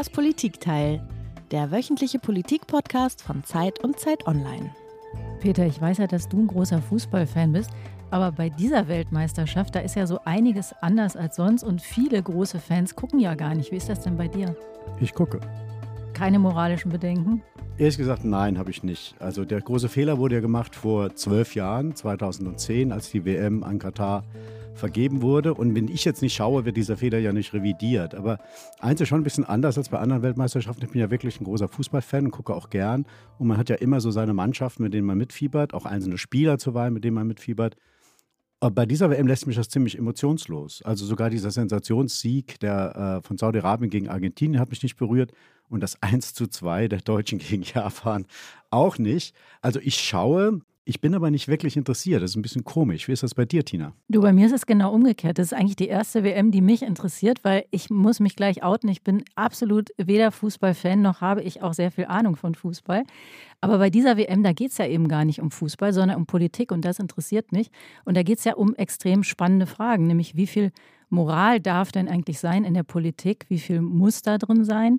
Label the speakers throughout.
Speaker 1: Das Politikteil, der wöchentliche Politik-Podcast von Zeit und Zeit Online.
Speaker 2: Peter, ich weiß ja, dass du ein großer Fußballfan bist, aber bei dieser Weltmeisterschaft, da ist ja so einiges anders als sonst und viele große Fans gucken ja gar nicht. Wie ist das denn bei dir?
Speaker 3: Ich gucke.
Speaker 2: Keine moralischen Bedenken?
Speaker 3: Ehrlich gesagt, nein, habe ich nicht. Also der große Fehler wurde ja gemacht vor zwölf Jahren, 2010, als die WM an Katar vergeben wurde. Und wenn ich jetzt nicht schaue, wird dieser Fehler ja nicht revidiert. Aber eins ist schon ein bisschen anders als bei anderen Weltmeisterschaften. Ich bin ja wirklich ein großer Fußballfan und gucke auch gern. Und man hat ja immer so seine Mannschaften, mit denen man mitfiebert, auch einzelne Spieler zuweilen, mit denen man mitfiebert. Aber bei dieser WM lässt mich das ziemlich emotionslos. Also sogar dieser Sensationssieg der, äh, von Saudi-Arabien gegen Argentinien hat mich nicht berührt und das 1 zu 2 der Deutschen gegen Japan auch nicht. Also ich schaue, ich bin aber nicht wirklich interessiert. Das ist ein bisschen komisch. Wie ist das bei dir, Tina?
Speaker 2: Du, bei mir ist es genau umgekehrt. Das ist eigentlich die erste WM, die mich interessiert, weil ich muss mich gleich outen. Ich bin absolut weder Fußballfan noch habe ich auch sehr viel Ahnung von Fußball. Aber bei dieser WM, da geht es ja eben gar nicht um Fußball, sondern um Politik und das interessiert mich. Und da geht es ja um extrem spannende Fragen, nämlich wie viel Moral darf denn eigentlich sein in der Politik? Wie viel muss da drin sein?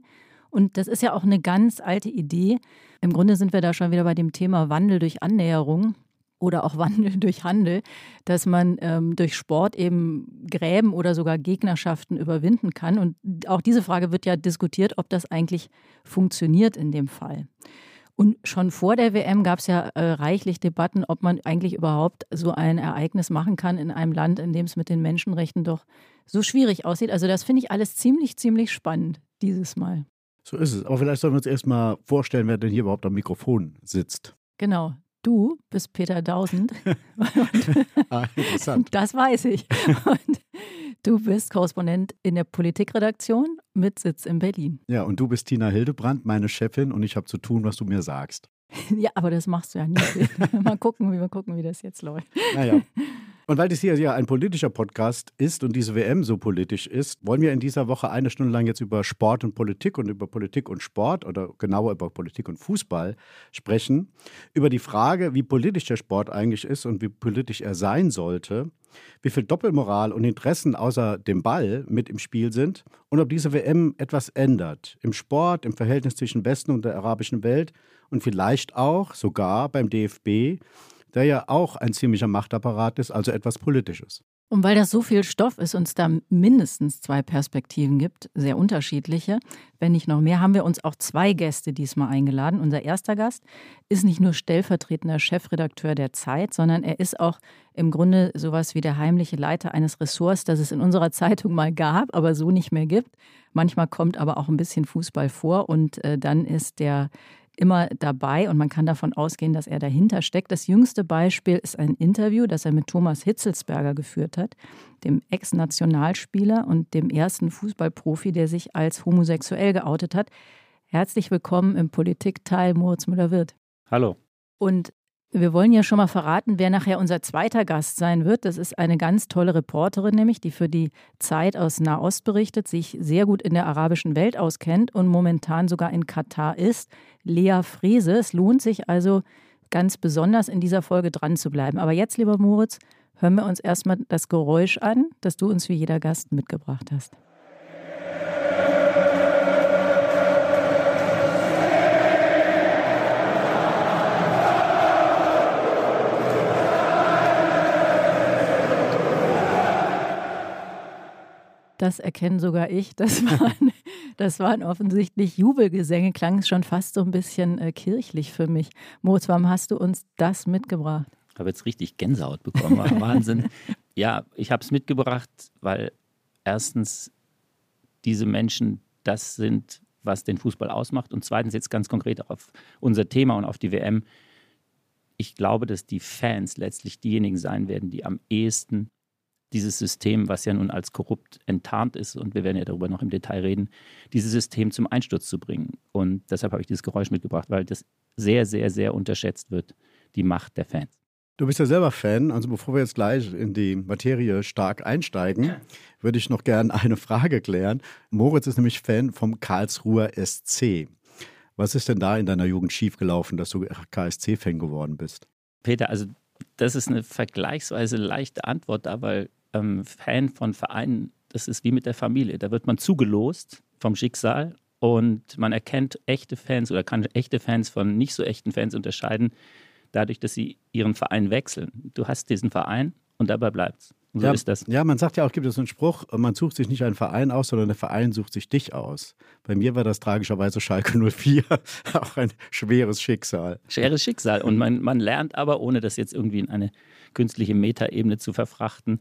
Speaker 2: Und das ist ja auch eine ganz alte Idee. Im Grunde sind wir da schon wieder bei dem Thema Wandel durch Annäherung oder auch Wandel durch Handel, dass man ähm, durch Sport eben Gräben oder sogar Gegnerschaften überwinden kann. Und auch diese Frage wird ja diskutiert, ob das eigentlich funktioniert in dem Fall. Und schon vor der WM gab es ja äh, reichlich Debatten, ob man eigentlich überhaupt so ein Ereignis machen kann in einem Land, in dem es mit den Menschenrechten doch so schwierig aussieht. Also das finde ich alles ziemlich, ziemlich spannend dieses Mal.
Speaker 3: So ist es. Aber vielleicht sollen wir uns erstmal vorstellen, wer denn hier überhaupt am Mikrofon sitzt.
Speaker 2: Genau. Du bist Peter Dausend.
Speaker 3: ah, interessant.
Speaker 2: Das weiß ich. Und du bist Korrespondent in der Politikredaktion mit Sitz in Berlin.
Speaker 3: Ja, und du bist Tina Hildebrand, meine Chefin, und ich habe zu tun, was du mir sagst.
Speaker 2: Ja, aber das machst du ja nicht. mal gucken, wie mal gucken, wie das jetzt läuft.
Speaker 3: Naja. Und weil das hier ja ein politischer Podcast ist und diese WM so politisch ist, wollen wir in dieser Woche eine Stunde lang jetzt über Sport und Politik und über Politik und Sport oder genauer über Politik und Fußball sprechen. Über die Frage, wie politisch der Sport eigentlich ist und wie politisch er sein sollte, wie viel Doppelmoral und Interessen außer dem Ball mit im Spiel sind und ob diese WM etwas ändert. Im Sport, im Verhältnis zwischen Westen und der arabischen Welt und vielleicht auch sogar beim DFB der ja auch ein ziemlicher Machtapparat ist, also etwas Politisches.
Speaker 2: Und weil das so viel Stoff ist und es da mindestens zwei Perspektiven gibt, sehr unterschiedliche, wenn nicht noch mehr, haben wir uns auch zwei Gäste diesmal eingeladen. Unser erster Gast ist nicht nur stellvertretender Chefredakteur der Zeit, sondern er ist auch im Grunde sowas wie der heimliche Leiter eines Ressorts, das es in unserer Zeitung mal gab, aber so nicht mehr gibt. Manchmal kommt aber auch ein bisschen Fußball vor und äh, dann ist der immer dabei und man kann davon ausgehen, dass er dahinter steckt. Das jüngste Beispiel ist ein Interview, das er mit Thomas Hitzelsberger geführt hat, dem Ex-Nationalspieler und dem ersten Fußballprofi, der sich als homosexuell geoutet hat. Herzlich willkommen im Politikteil Moritz Müller-Wirth.
Speaker 4: Hallo.
Speaker 2: Und wir wollen ja schon mal verraten, wer nachher unser zweiter Gast sein wird. Das ist eine ganz tolle Reporterin, nämlich, die für die Zeit aus Nahost berichtet, sich sehr gut in der arabischen Welt auskennt und momentan sogar in Katar ist. Lea Frese. Es lohnt sich also ganz besonders in dieser Folge dran zu bleiben. Aber jetzt, lieber Moritz, hören wir uns erstmal das Geräusch an, das du uns wie jeder Gast mitgebracht hast. Das erkenne sogar ich. Das waren, das waren offensichtlich Jubelgesänge, klang schon fast so ein bisschen äh, kirchlich für mich. Moritz, warum hast du uns das mitgebracht?
Speaker 4: Ich habe jetzt richtig Gänsehaut bekommen. Wahnsinn. ja, ich habe es mitgebracht, weil erstens diese Menschen das sind, was den Fußball ausmacht. Und zweitens jetzt ganz konkret auf unser Thema und auf die WM. Ich glaube, dass die Fans letztlich diejenigen sein werden, die am ehesten dieses System, was ja nun als korrupt enttarnt ist, und wir werden ja darüber noch im Detail reden, dieses System zum Einsturz zu bringen. Und deshalb habe ich dieses Geräusch mitgebracht, weil das sehr, sehr, sehr unterschätzt wird, die Macht der Fans.
Speaker 3: Du bist ja selber Fan, also bevor wir jetzt gleich in die Materie stark einsteigen, würde ich noch gerne eine Frage klären. Moritz ist nämlich Fan vom Karlsruher SC. Was ist denn da in deiner Jugend schiefgelaufen, dass du KSC-Fan geworden bist?
Speaker 4: Peter, also das ist eine vergleichsweise leichte Antwort da, weil ähm, Fan von Vereinen, das ist wie mit der Familie. Da wird man zugelost vom Schicksal und man erkennt echte Fans oder kann echte Fans von nicht so echten Fans unterscheiden, dadurch, dass sie ihren Verein wechseln. Du hast diesen Verein und dabei bleibt's. Und so
Speaker 3: ja,
Speaker 4: ist das.
Speaker 3: Ja, man sagt ja auch, gibt es einen Spruch, man sucht sich nicht einen Verein aus, sondern der Verein sucht sich dich aus. Bei mir war das tragischerweise Schalke 04 auch ein schweres Schicksal.
Speaker 4: Schweres Schicksal. Und man, man lernt aber, ohne das jetzt irgendwie in eine künstliche Metaebene zu verfrachten,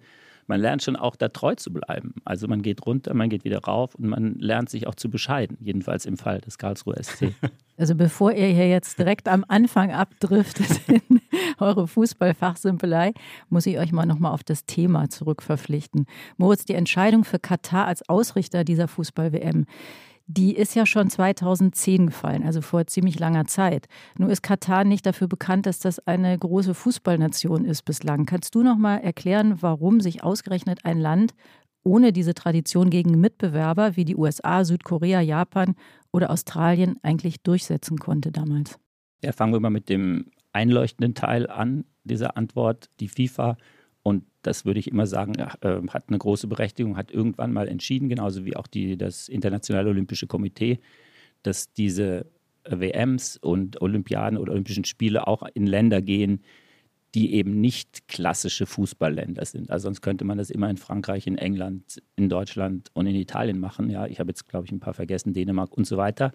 Speaker 4: man lernt schon auch da treu zu bleiben. Also man geht runter, man geht wieder rauf und man lernt sich auch zu bescheiden, jedenfalls im Fall des Karlsruher SC.
Speaker 2: Also bevor ihr hier jetzt direkt am Anfang abdriftet in eure Fußballfachsimpelei, muss ich euch mal nochmal auf das Thema zurückverpflichten. Moritz, die Entscheidung für Katar als Ausrichter dieser Fußball-WM, die ist ja schon 2010 gefallen, also vor ziemlich langer Zeit. Nur ist Katar nicht dafür bekannt, dass das eine große Fußballnation ist bislang. Kannst du noch mal erklären, warum sich ausgerechnet ein Land ohne diese Tradition gegen Mitbewerber wie die USA, Südkorea, Japan oder Australien eigentlich durchsetzen konnte damals?
Speaker 4: Ja, fangen wir mal mit dem einleuchtenden Teil an dieser Antwort. Die FIFA das würde ich immer sagen, äh, hat eine große Berechtigung, hat irgendwann mal entschieden, genauso wie auch die, das Internationale Olympische Komitee, dass diese WMs und Olympiaden oder Olympischen Spiele auch in Länder gehen, die eben nicht klassische Fußballländer sind. Also sonst könnte man das immer in Frankreich, in England, in Deutschland und in Italien machen. Ja, ich habe jetzt, glaube ich, ein paar vergessen, Dänemark und so weiter.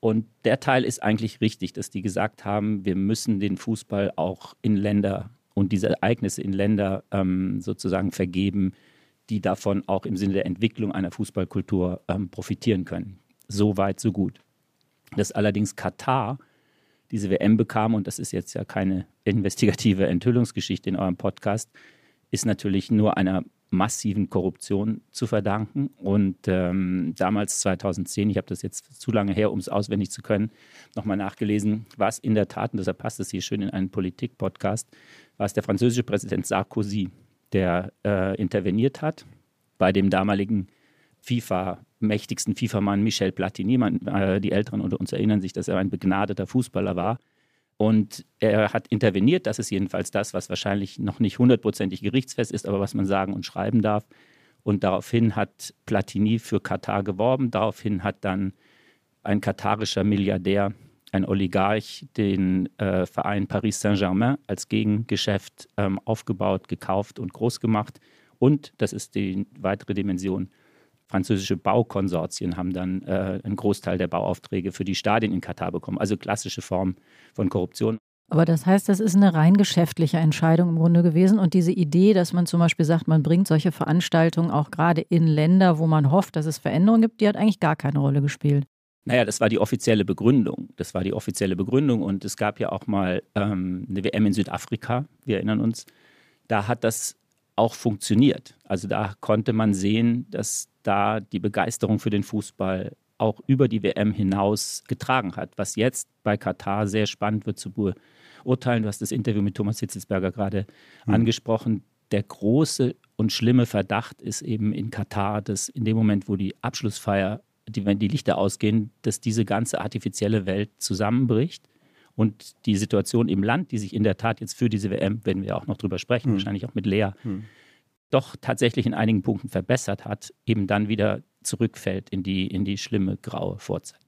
Speaker 4: Und der Teil ist eigentlich richtig, dass die gesagt haben, wir müssen den Fußball auch in Länder und diese Ereignisse in Länder ähm, sozusagen vergeben, die davon auch im Sinne der Entwicklung einer Fußballkultur ähm, profitieren können. So weit, so gut. Dass allerdings Katar diese WM bekam, und das ist jetzt ja keine investigative Enthüllungsgeschichte in eurem Podcast, ist natürlich nur einer massiven Korruption zu verdanken. Und ähm, damals 2010, ich habe das jetzt zu lange her, um es auswendig zu können, nochmal nachgelesen, war es in der Tat, und deshalb passt es hier schön in einen Politik-Podcast, war es der französische Präsident Sarkozy, der äh, interveniert hat bei dem damaligen FIFA, mächtigsten FIFA-Mann Michel Platini. Man, äh, die Älteren unter uns erinnern sich, dass er ein begnadeter Fußballer war. Und er hat interveniert, das ist jedenfalls das, was wahrscheinlich noch nicht hundertprozentig gerichtsfest ist, aber was man sagen und schreiben darf. Und daraufhin hat Platini für Katar geworben. Daraufhin hat dann ein katarischer Milliardär ein Oligarch den äh, Verein Paris Saint-Germain als Gegengeschäft ähm, aufgebaut, gekauft und groß gemacht. Und, das ist die weitere Dimension, französische Baukonsortien haben dann äh, einen Großteil der Bauaufträge für die Stadien in Katar bekommen. Also klassische Form von Korruption.
Speaker 2: Aber das heißt, das ist eine rein geschäftliche Entscheidung im Grunde gewesen. Und diese Idee, dass man zum Beispiel sagt, man bringt solche Veranstaltungen auch gerade in Länder, wo man hofft, dass es Veränderungen gibt, die hat eigentlich gar keine Rolle gespielt.
Speaker 4: Naja, das war die offizielle Begründung. Das war die offizielle Begründung. Und es gab ja auch mal ähm, eine WM in Südafrika, wir erinnern uns. Da hat das auch funktioniert. Also da konnte man sehen, dass da die Begeisterung für den Fußball auch über die WM hinaus getragen hat. Was jetzt bei Katar sehr spannend wird zu beurteilen. Du hast das Interview mit Thomas Hitzelsberger gerade mhm. angesprochen. Der große und schlimme Verdacht ist eben in Katar, dass in dem Moment, wo die Abschlussfeier die, wenn die Lichter ausgehen, dass diese ganze artifizielle Welt zusammenbricht und die Situation im Land, die sich in der Tat jetzt für diese WM, werden wir auch noch drüber sprechen, mhm. wahrscheinlich auch mit Lea, mhm. doch tatsächlich in einigen Punkten verbessert hat, eben dann wieder zurückfällt in die, in die schlimme graue Vorzeit.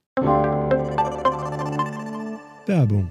Speaker 5: Werbung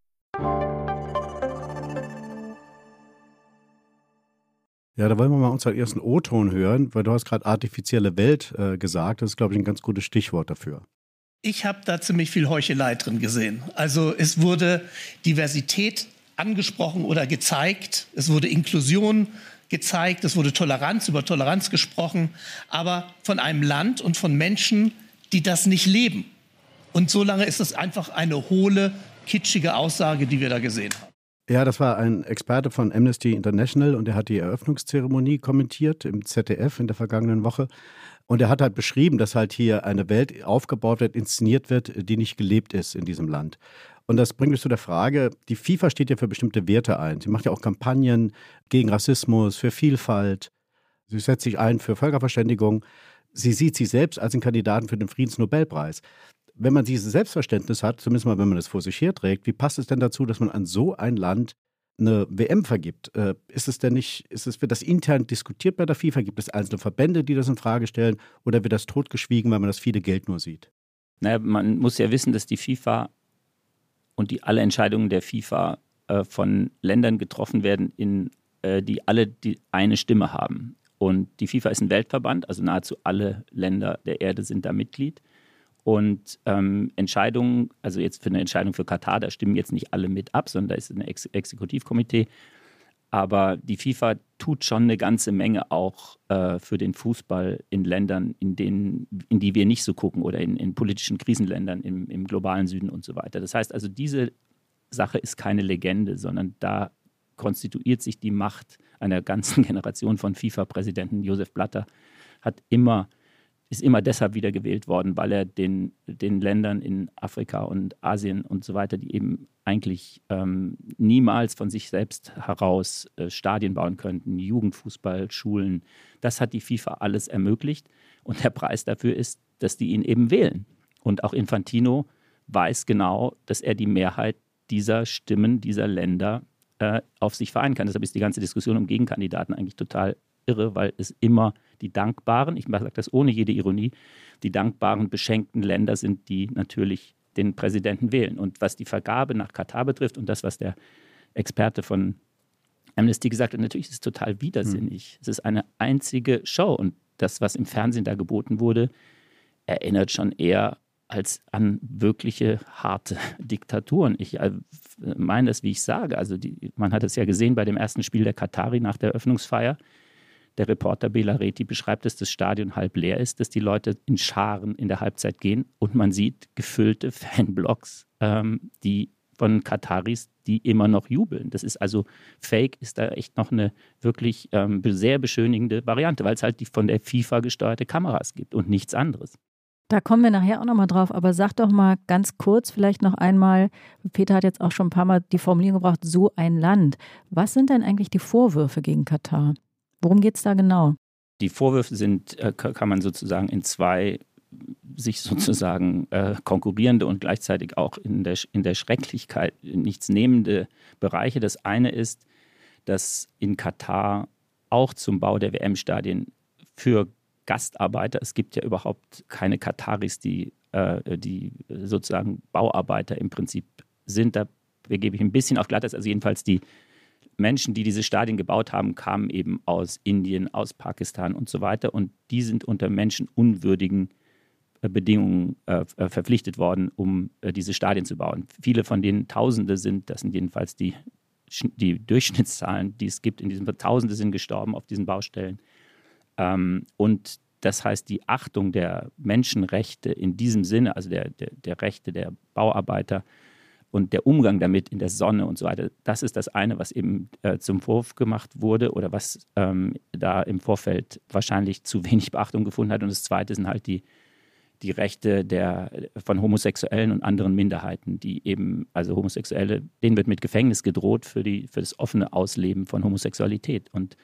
Speaker 3: Ja, da wollen wir mal unseren ersten O-Ton hören, weil du hast gerade artifizielle Welt äh, gesagt. Das ist, glaube ich, ein ganz gutes Stichwort dafür.
Speaker 6: Ich habe da ziemlich viel Heuchelei drin gesehen. Also es wurde Diversität angesprochen oder gezeigt, es wurde Inklusion gezeigt, es wurde Toleranz über Toleranz gesprochen, aber von einem Land und von Menschen, die das nicht leben. Und solange ist es einfach eine hohle, kitschige Aussage, die wir da gesehen haben.
Speaker 3: Ja, das war ein Experte von Amnesty International und er hat die Eröffnungszeremonie kommentiert im ZDF in der vergangenen Woche. Und er hat halt beschrieben, dass halt hier eine Welt aufgebaut wird, inszeniert wird, die nicht gelebt ist in diesem Land. Und das bringt mich zu der Frage, die FIFA steht ja für bestimmte Werte ein. Sie macht ja auch Kampagnen gegen Rassismus, für Vielfalt. Sie setzt sich ein für Völkerverständigung. Sie sieht sich selbst als einen Kandidaten für den Friedensnobelpreis. Wenn man dieses Selbstverständnis hat, zumindest mal, wenn man das vor sich herträgt, wie passt es denn dazu, dass man an so ein Land eine WM vergibt. Äh, ist es denn nicht, ist es, wird das intern diskutiert bei der FIFA? Gibt es einzelne Verbände, die das in Frage stellen? Oder wird das totgeschwiegen, weil man das viele Geld nur sieht?
Speaker 4: Naja, man muss ja wissen, dass die FIFA und die alle Entscheidungen der FIFA äh, von Ländern getroffen werden, in, äh, die alle die eine Stimme haben. Und die FIFA ist ein Weltverband, also nahezu alle Länder der Erde sind da Mitglied. Und ähm, Entscheidungen, also jetzt für eine Entscheidung für Katar, da stimmen jetzt nicht alle mit ab, sondern da ist ein Ex Exekutivkomitee. Aber die FIFA tut schon eine ganze Menge auch äh, für den Fußball in Ländern, in, denen, in die wir nicht so gucken oder in, in politischen Krisenländern im, im globalen Süden und so weiter. Das heißt also, diese Sache ist keine Legende, sondern da konstituiert sich die Macht einer ganzen Generation von FIFA-Präsidenten. Josef Blatter hat immer ist immer deshalb wieder gewählt worden, weil er den, den Ländern in Afrika und Asien und so weiter, die eben eigentlich ähm, niemals von sich selbst heraus äh, Stadien bauen könnten, Jugendfußball, Schulen, das hat die FIFA alles ermöglicht. Und der Preis dafür ist, dass die ihn eben wählen. Und auch Infantino weiß genau, dass er die Mehrheit dieser Stimmen, dieser Länder äh, auf sich vereinen kann. Deshalb ist die ganze Diskussion um Gegenkandidaten eigentlich total irre, weil es immer die dankbaren, ich sage das ohne jede Ironie, die dankbaren, beschenkten Länder sind, die natürlich den Präsidenten wählen. Und was die Vergabe nach Katar betrifft und das, was der Experte von Amnesty gesagt hat, natürlich ist es total widersinnig. Mhm. Es ist eine einzige Show und das, was im Fernsehen da geboten wurde, erinnert schon eher als an wirkliche harte Diktaturen. Ich äh, meine das, wie ich sage. Also die, man hat es ja gesehen bei dem ersten Spiel der Katari nach der Eröffnungsfeier. Der Reporter Belareti beschreibt, dass das Stadion halb leer ist, dass die Leute in Scharen in der Halbzeit gehen und man sieht gefüllte Fanblocks, ähm, die von Kataris, die immer noch jubeln. Das ist also Fake, ist da echt noch eine wirklich ähm, sehr beschönigende Variante, weil es halt die von der FIFA gesteuerte Kameras gibt und nichts anderes.
Speaker 2: Da kommen wir nachher auch nochmal drauf, aber sag doch mal ganz kurz vielleicht noch einmal, Peter hat jetzt auch schon ein paar Mal die Formulierung gebracht, so ein Land. Was sind denn eigentlich die Vorwürfe gegen Katar? Worum geht es da genau?
Speaker 4: Die Vorwürfe sind, äh, kann man sozusagen in zwei sich sozusagen äh, konkurrierende und gleichzeitig auch in der, in der Schrecklichkeit nichts nehmende Bereiche. Das eine ist, dass in Katar auch zum Bau der WM-Stadien für Gastarbeiter, es gibt ja überhaupt keine Kataris, die, äh, die sozusagen Bauarbeiter im Prinzip sind. Da begebe ich ein bisschen auf Glatteis, also jedenfalls die Menschen, die diese Stadien gebaut haben, kamen eben aus Indien, aus Pakistan und so weiter. Und die sind unter menschenunwürdigen äh, Bedingungen äh, äh, verpflichtet worden, um äh, diese Stadien zu bauen. Viele von denen Tausende sind, das sind jedenfalls die, die Durchschnittszahlen, die es gibt in diesem Tausende sind gestorben auf diesen Baustellen. Ähm, und das heißt, die Achtung der Menschenrechte in diesem Sinne, also der, der, der Rechte der Bauarbeiter, und der Umgang damit in der Sonne und so weiter, das ist das eine, was eben äh, zum Vorwurf gemacht wurde oder was ähm, da im Vorfeld wahrscheinlich zu wenig Beachtung gefunden hat. Und das zweite sind halt die, die Rechte der, von Homosexuellen und anderen Minderheiten, die eben, also Homosexuelle, denen wird mit Gefängnis gedroht für, die, für das offene Ausleben von Homosexualität. Und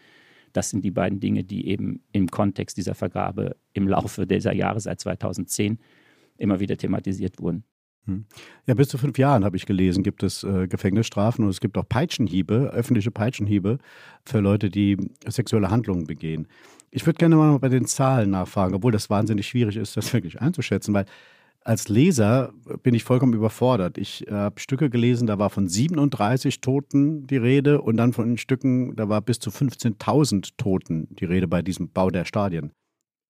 Speaker 4: das sind die beiden Dinge, die eben im Kontext dieser Vergabe im Laufe dieser Jahre seit 2010 immer wieder thematisiert wurden.
Speaker 3: Hm. Ja, bis zu fünf Jahren habe ich gelesen, gibt es äh, Gefängnisstrafen und es gibt auch Peitschenhiebe, öffentliche Peitschenhiebe für Leute, die sexuelle Handlungen begehen. Ich würde gerne mal bei den Zahlen nachfragen, obwohl das wahnsinnig schwierig ist, das wirklich einzuschätzen, weil als Leser bin ich vollkommen überfordert. Ich äh, habe Stücke gelesen, da war von 37 Toten die Rede und dann von Stücken, da war bis zu 15.000 Toten die Rede bei diesem Bau der Stadien.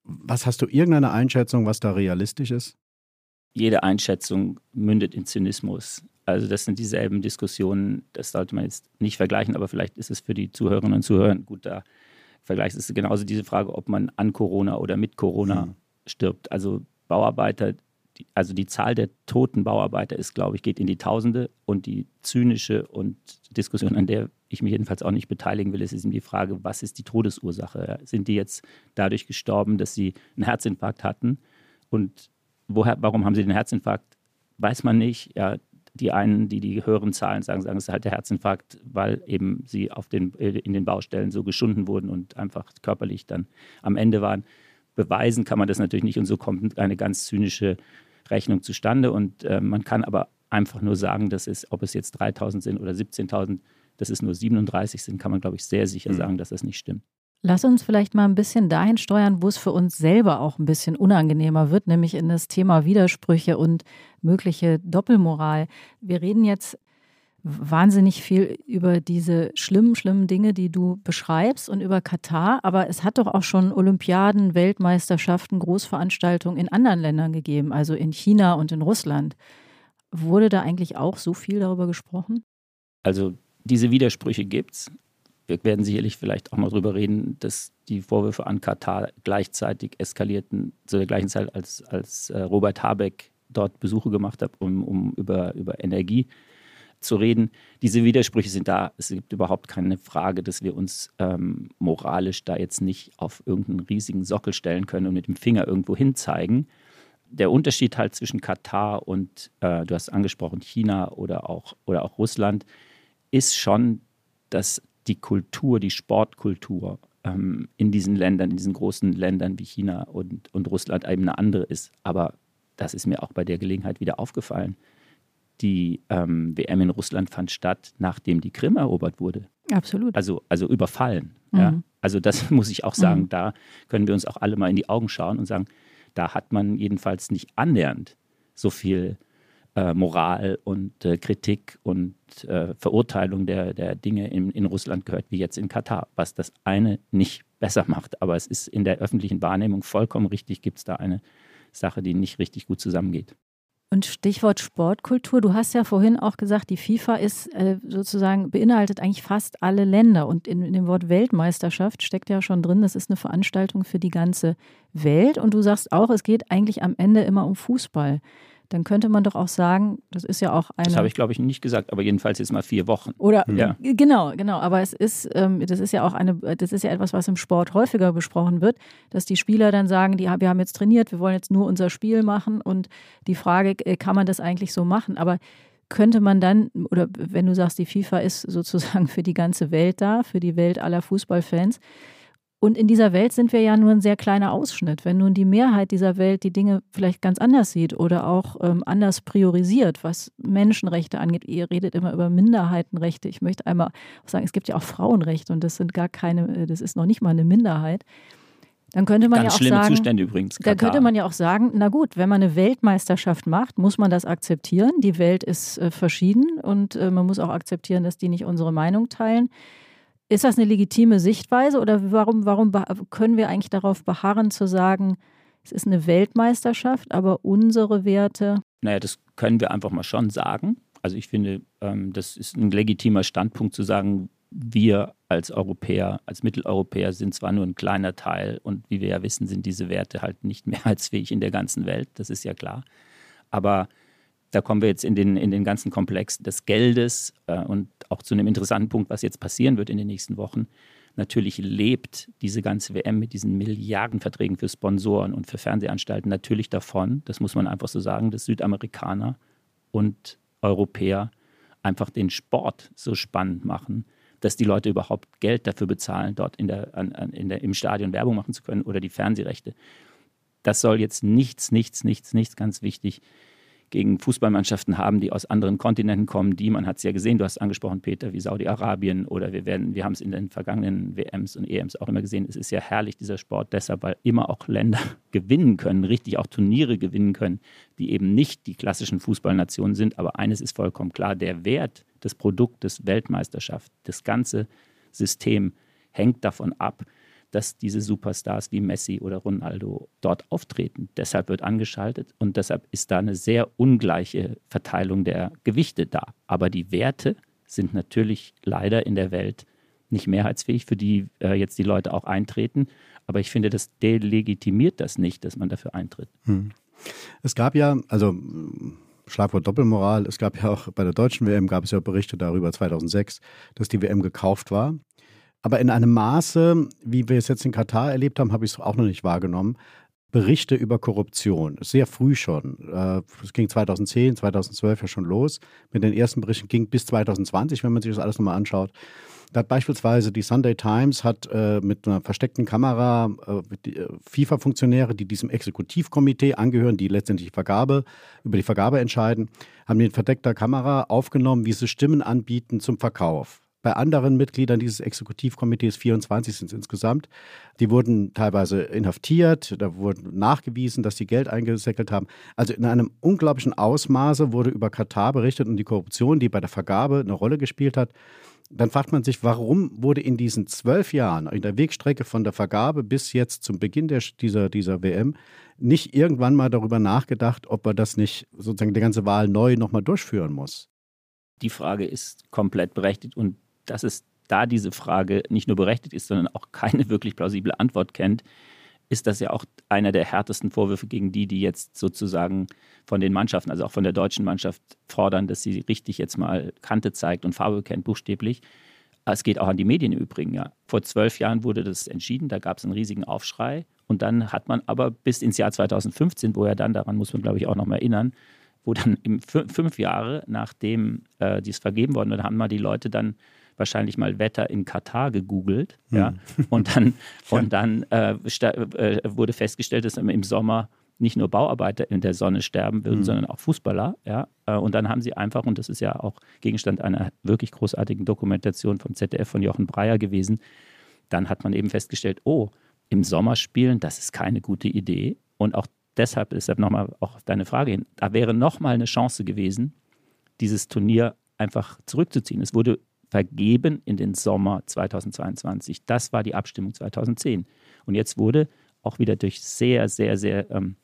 Speaker 3: Was hast du irgendeine Einschätzung, was da realistisch ist?
Speaker 4: Jede Einschätzung mündet in Zynismus. Also das sind dieselben Diskussionen, das sollte man jetzt nicht vergleichen, aber vielleicht ist es für die Zuhörerinnen und Zuhörer ein guter Vergleich. Es ist genauso diese Frage, ob man an Corona oder mit Corona mhm. stirbt. Also Bauarbeiter, die, also die Zahl der toten Bauarbeiter ist, glaube ich, geht in die Tausende und die zynische und Diskussion, an der ich mich jedenfalls auch nicht beteiligen will, ist eben die Frage, was ist die Todesursache? Sind die jetzt dadurch gestorben, dass sie einen Herzinfarkt hatten? Und woher, warum haben sie den Herzinfarkt? Weiß man nicht. Ja, die einen, die die höheren Zahlen sagen, sagen, es ist halt der Herzinfarkt, weil eben sie auf den, in den Baustellen so geschunden wurden und einfach körperlich dann am Ende waren. Beweisen kann man das natürlich nicht und so kommt eine ganz zynische Rechnung zustande. Und äh, man kann aber einfach nur sagen, dass es, ob es jetzt 3000 sind oder 17.000, dass es nur 37 sind, kann man, glaube ich, sehr sicher mhm. sagen, dass das nicht stimmt.
Speaker 2: Lass uns vielleicht mal ein bisschen dahin steuern, wo es für uns selber auch ein bisschen unangenehmer wird, nämlich in das Thema Widersprüche und mögliche Doppelmoral. Wir reden jetzt wahnsinnig viel über diese schlimmen, schlimmen Dinge, die du beschreibst und über Katar, aber es hat doch auch schon Olympiaden, Weltmeisterschaften, Großveranstaltungen in anderen Ländern gegeben, also in China und in Russland. Wurde da eigentlich auch so viel darüber gesprochen?
Speaker 4: Also diese Widersprüche gibt es wir werden sicherlich vielleicht auch mal darüber reden, dass die Vorwürfe an Katar gleichzeitig eskalierten, zu der gleichen Zeit, als, als äh, Robert Habeck dort Besuche gemacht hat, um, um über, über Energie zu reden. Diese Widersprüche sind da. Es gibt überhaupt keine Frage, dass wir uns ähm, moralisch da jetzt nicht auf irgendeinen riesigen Sockel stellen können und mit dem Finger irgendwo hinzeigen. Der Unterschied halt zwischen Katar und, äh, du hast angesprochen, China oder auch, oder auch Russland, ist schon, dass die Kultur, die Sportkultur ähm, in diesen Ländern, in diesen großen Ländern wie China und, und Russland eben eine andere ist. Aber das ist mir auch bei der Gelegenheit wieder aufgefallen. Die ähm, WM in Russland fand statt, nachdem die Krim erobert wurde.
Speaker 2: Absolut.
Speaker 4: Also, also überfallen. Mhm. Ja? Also das muss ich auch sagen, mhm. da können wir uns auch alle mal in die Augen schauen und sagen, da hat man jedenfalls nicht annähernd so viel äh, Moral und äh, Kritik und äh, Verurteilung der, der Dinge in, in Russland gehört, wie jetzt in Katar, was das eine nicht besser macht. Aber es ist in der öffentlichen Wahrnehmung vollkommen richtig, gibt es da eine Sache, die nicht richtig gut zusammengeht.
Speaker 2: Und Stichwort Sportkultur, du hast ja vorhin auch gesagt, die FIFA ist äh, sozusagen, beinhaltet eigentlich fast alle Länder. Und in, in, dem Wort Weltmeisterschaft steckt ja schon drin, das ist eine Veranstaltung für die ganze Welt. Und du sagst auch, es geht eigentlich am Ende immer um Fußball dann könnte man doch auch sagen, das ist ja auch eine.
Speaker 4: Das habe ich, glaube ich, nicht gesagt, aber jedenfalls jetzt mal vier Wochen.
Speaker 2: Oder ja. genau, genau. Aber es ist, ähm, das ist ja auch eine, das ist ja etwas, was im Sport häufiger besprochen wird, dass die Spieler dann sagen, die, wir haben jetzt trainiert, wir wollen jetzt nur unser Spiel machen und die Frage, äh, kann man das eigentlich so machen? Aber könnte man dann, oder wenn du sagst, die FIFA ist sozusagen für die ganze Welt da, für die Welt aller Fußballfans, und in dieser Welt sind wir ja nur ein sehr kleiner Ausschnitt. Wenn nun die Mehrheit dieser Welt die Dinge vielleicht ganz anders sieht oder auch ähm, anders priorisiert, was Menschenrechte angeht, ihr redet immer über Minderheitenrechte. Ich möchte einmal sagen, es gibt ja auch Frauenrechte und das sind gar keine, äh, das ist noch nicht mal eine Minderheit. Dann könnte man
Speaker 4: Ganz
Speaker 2: ja auch
Speaker 4: schlimme
Speaker 2: sagen,
Speaker 4: Zustände übrigens.
Speaker 2: Da könnte man ja auch sagen, na gut, wenn man eine Weltmeisterschaft macht, muss man das akzeptieren. Die Welt ist äh, verschieden und äh, man muss auch akzeptieren, dass die nicht unsere Meinung teilen. Ist das eine legitime Sichtweise oder warum, warum können wir eigentlich darauf beharren zu sagen, es ist eine Weltmeisterschaft, aber unsere Werte?
Speaker 4: Naja, das können wir einfach mal schon sagen. Also ich finde, ähm, das ist ein legitimer Standpunkt zu sagen, wir als Europäer, als Mitteleuropäer sind zwar nur ein kleiner Teil und wie wir ja wissen, sind diese Werte halt nicht mehrheitsfähig in der ganzen Welt, das ist ja klar. Aber da kommen wir jetzt in den, in den ganzen Komplex des Geldes äh, und auch zu einem interessanten Punkt, was jetzt passieren wird in den nächsten Wochen. Natürlich lebt diese ganze WM mit diesen Milliardenverträgen für Sponsoren und für Fernsehanstalten natürlich davon, das muss man einfach so sagen, dass Südamerikaner und Europäer einfach den Sport so spannend machen, dass die Leute überhaupt Geld dafür bezahlen, dort in der, an, in der, im Stadion Werbung machen zu können oder die Fernsehrechte. Das soll jetzt nichts, nichts, nichts, nichts ganz wichtig gegen Fußballmannschaften haben, die aus anderen Kontinenten kommen, die, man hat es ja gesehen, du hast angesprochen, Peter, wie Saudi-Arabien oder wir werden, wir haben es in den vergangenen WMs und EMs auch immer gesehen, es ist ja herrlich, dieser Sport, deshalb, weil immer auch Länder gewinnen können, richtig auch Turniere gewinnen können, die eben nicht die klassischen Fußballnationen sind. Aber eines ist vollkommen klar, der Wert des Produktes Weltmeisterschaft, das ganze System hängt davon ab, dass diese Superstars wie Messi oder Ronaldo dort auftreten. Deshalb wird angeschaltet und deshalb ist da eine sehr ungleiche Verteilung der Gewichte da. Aber die Werte sind natürlich leider in der Welt nicht mehrheitsfähig, für die äh, jetzt die Leute auch eintreten. Aber ich finde, das delegitimiert das nicht, dass man dafür eintritt. Hm.
Speaker 3: Es gab ja, also Schlagwort Doppelmoral, es gab ja auch bei der deutschen WM, gab es ja Berichte darüber 2006, dass die WM gekauft war. Aber in einem Maße, wie wir es jetzt in Katar erlebt haben, habe ich es auch noch nicht wahrgenommen. Berichte über Korruption, sehr früh schon. Äh, es ging 2010, 2012 ja schon los. Mit den ersten Berichten ging bis 2020, wenn man sich das alles nochmal anschaut. Da hat beispielsweise die Sunday Times hat äh, mit einer versteckten Kamera äh, FIFA-Funktionäre, die diesem Exekutivkomitee angehören, die letztendlich Vergabe, über die Vergabe entscheiden, haben mit verdeckter Kamera aufgenommen, wie sie Stimmen anbieten zum Verkauf bei anderen Mitgliedern dieses Exekutivkomitees, 24 sind es insgesamt, die wurden teilweise inhaftiert, da wurde nachgewiesen, dass sie Geld eingesäckelt haben. Also in einem unglaublichen Ausmaße wurde über Katar berichtet und die Korruption, die bei der Vergabe eine Rolle gespielt hat. Dann fragt man sich, warum wurde in diesen zwölf Jahren, in der Wegstrecke von der Vergabe bis jetzt zum Beginn der, dieser, dieser WM, nicht irgendwann mal darüber nachgedacht, ob man das nicht sozusagen die ganze Wahl neu nochmal durchführen muss?
Speaker 4: Die Frage ist komplett berechtigt und dass es da diese Frage nicht nur berechtigt ist, sondern auch keine wirklich plausible Antwort kennt, ist das ja auch einer der härtesten Vorwürfe gegen die, die jetzt sozusagen von den Mannschaften, also auch von der deutschen Mannschaft fordern, dass sie richtig jetzt mal Kante zeigt und Farbe kennt, buchstäblich. Es geht auch an die Medien im Übrigen, ja. Vor zwölf Jahren wurde das entschieden, da gab es einen riesigen Aufschrei. Und dann hat man aber bis ins Jahr 2015, wo er dann, daran muss man glaube ich auch noch mal erinnern, wo dann fünf Jahre nachdem äh, dies vergeben worden war, haben mal die Leute dann wahrscheinlich mal Wetter in Katar gegoogelt. Mhm. Ja, und dann, und dann äh, äh, wurde festgestellt, dass im Sommer nicht nur Bauarbeiter in der Sonne sterben würden, mhm. sondern auch Fußballer. Ja? Äh, und dann haben sie einfach, und das ist ja auch Gegenstand einer wirklich großartigen Dokumentation vom ZDF von Jochen Breyer gewesen, dann hat man eben festgestellt, oh, im Sommer spielen, das ist keine gute Idee. Und auch deshalb, deshalb nochmal auch auf deine Frage hin, da wäre nochmal eine Chance gewesen, dieses Turnier einfach zurückzuziehen. Es wurde vergeben in den Sommer 2022. Das war die Abstimmung 2010. Und jetzt wurde auch wieder durch sehr, sehr, sehr ähm,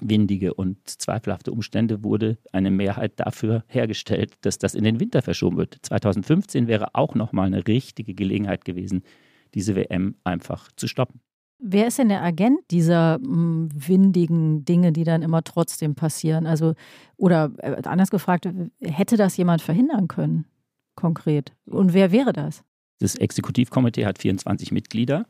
Speaker 4: windige und zweifelhafte Umstände wurde eine Mehrheit dafür hergestellt, dass das in den Winter verschoben wird. 2015 wäre auch nochmal eine richtige Gelegenheit gewesen, diese WM einfach zu stoppen.
Speaker 2: Wer ist denn der Agent dieser hm, windigen Dinge, die dann immer trotzdem passieren? Also, oder äh, anders gefragt, hätte das jemand verhindern können? Konkret? Und wer wäre das?
Speaker 4: Das Exekutivkomitee hat 24 Mitglieder.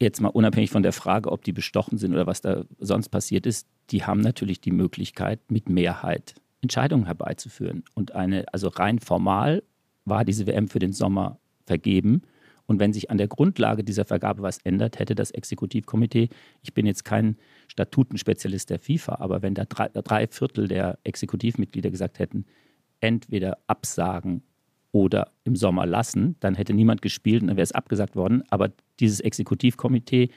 Speaker 4: Jetzt mal unabhängig von der Frage, ob die bestochen sind oder was da sonst passiert ist, die haben natürlich die Möglichkeit, mit Mehrheit Entscheidungen herbeizuführen. Und eine, also rein formal war diese WM für den Sommer vergeben. Und wenn sich an der Grundlage dieser Vergabe was ändert, hätte das Exekutivkomitee, ich bin jetzt kein Statutenspezialist der FIFA, aber wenn da drei, drei Viertel der Exekutivmitglieder gesagt hätten, entweder absagen oder im Sommer lassen, dann hätte niemand gespielt und dann wäre es abgesagt worden. Aber dieses Exekutivkomitee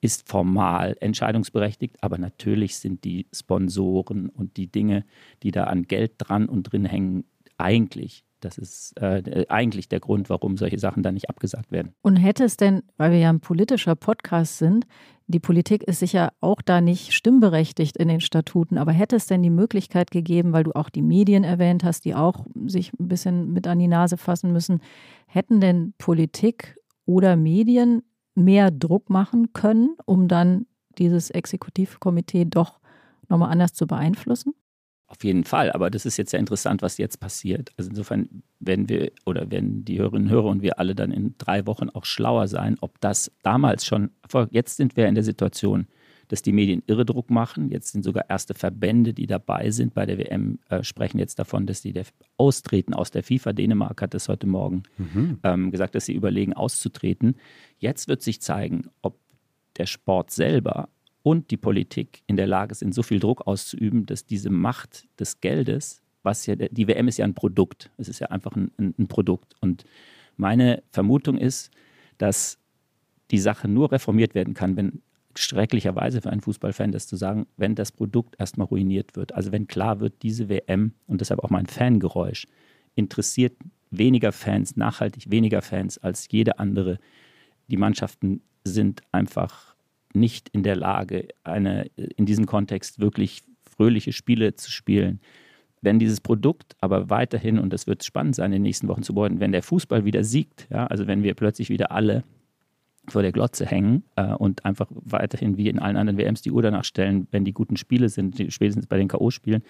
Speaker 4: ist formal entscheidungsberechtigt, aber natürlich sind die Sponsoren und die Dinge, die da an Geld dran und drin hängen, eigentlich das ist äh, eigentlich der Grund, warum solche Sachen dann nicht abgesagt werden.
Speaker 2: Und hätte es denn, weil wir ja ein politischer Podcast sind, die Politik ist sicher auch da nicht stimmberechtigt in den Statuten, aber hätte es denn die Möglichkeit gegeben, weil du auch die Medien erwähnt hast, die auch sich ein bisschen mit an die Nase fassen müssen, hätten denn Politik oder Medien mehr Druck machen können, um dann dieses Exekutivkomitee doch nochmal anders zu beeinflussen?
Speaker 4: Auf jeden Fall, aber das ist jetzt ja interessant, was jetzt passiert. Also insofern werden wir oder werden die Hörerinnen und Hörer und wir alle dann in drei Wochen auch schlauer sein, ob das damals schon erfolgt. Jetzt sind wir in der Situation, dass die Medien irre Druck machen. Jetzt sind sogar erste Verbände, die dabei sind bei der WM, äh, sprechen jetzt davon, dass die austreten aus der FIFA. Dänemark hat das heute Morgen mhm. ähm, gesagt, dass sie überlegen, auszutreten. Jetzt wird sich zeigen, ob der Sport selber und die Politik in der Lage sind, so viel Druck auszuüben, dass diese Macht des Geldes, was ja, die WM ist ja ein Produkt, es ist ja einfach ein, ein Produkt. Und meine Vermutung ist, dass die Sache nur reformiert werden kann, wenn schrecklicherweise für einen Fußballfan das zu sagen, wenn das Produkt erstmal ruiniert wird. Also wenn klar wird, diese WM und deshalb auch mein Fangeräusch interessiert weniger Fans, nachhaltig weniger Fans als jede andere. Die Mannschaften sind einfach nicht in der Lage, eine, in diesem Kontext wirklich fröhliche Spiele zu spielen. Wenn dieses Produkt aber weiterhin, und das wird spannend sein, in den nächsten Wochen zu beobachten, wenn der Fußball wieder siegt, ja, also wenn wir plötzlich wieder alle vor der Glotze hängen äh, und einfach weiterhin wie in allen anderen WMs die Uhr danach stellen, wenn die guten Spiele sind, spätestens bei den K.O.-Spielen,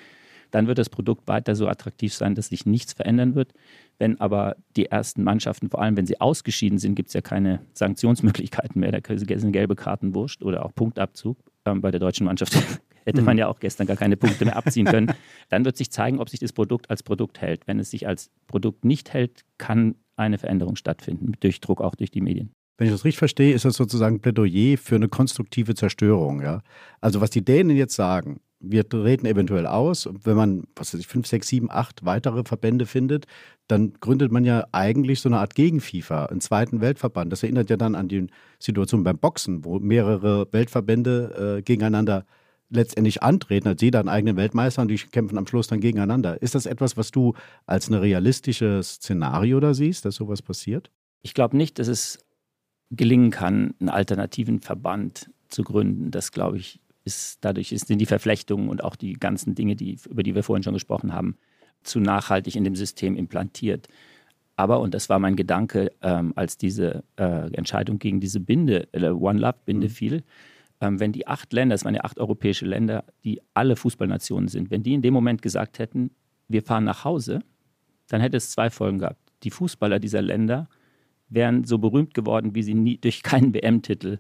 Speaker 4: dann wird das Produkt weiter so attraktiv sein, dass sich nichts verändern wird. Wenn aber die ersten Mannschaften, vor allem wenn sie ausgeschieden sind, gibt es ja keine Sanktionsmöglichkeiten mehr. Da sind gelbe Karten wurscht oder auch Punktabzug. Ähm, bei der deutschen Mannschaft hätte man mhm. ja auch gestern gar keine Punkte mehr abziehen können. Dann wird sich zeigen, ob sich das Produkt als Produkt hält. Wenn es sich als Produkt nicht hält, kann eine Veränderung stattfinden, durch Druck auch durch die Medien.
Speaker 3: Wenn ich das richtig verstehe, ist das sozusagen Plädoyer für eine konstruktive Zerstörung. Ja? Also was die Dänen jetzt sagen, wir treten eventuell aus. Wenn man, was weiß ich, fünf, sechs, sieben, acht weitere Verbände findet, dann gründet man ja eigentlich so eine Art Gegen-FIFA, einen zweiten Weltverband. Das erinnert ja dann an die Situation beim Boxen, wo mehrere Weltverbände äh, gegeneinander letztendlich antreten, als jeder einen eigenen Weltmeister und die kämpfen am Schluss dann gegeneinander. Ist das etwas, was du als ein realistisches Szenario da siehst, dass sowas passiert?
Speaker 4: Ich glaube nicht, dass es gelingen kann, einen alternativen Verband zu gründen. Das glaube ich ist dadurch sind die Verflechtungen und auch die ganzen Dinge, die, über die wir vorhin schon gesprochen haben, zu nachhaltig in dem System implantiert. Aber, und das war mein Gedanke, ähm, als diese äh, Entscheidung gegen diese Binde, äh, One Love Binde mhm. fiel, ähm, wenn die acht Länder, es waren ja acht europäische Länder, die alle Fußballnationen sind, wenn die in dem Moment gesagt hätten, wir fahren nach Hause, dann hätte es zwei Folgen gehabt. Die Fußballer dieser Länder wären so berühmt geworden, wie sie nie durch keinen WM-Titel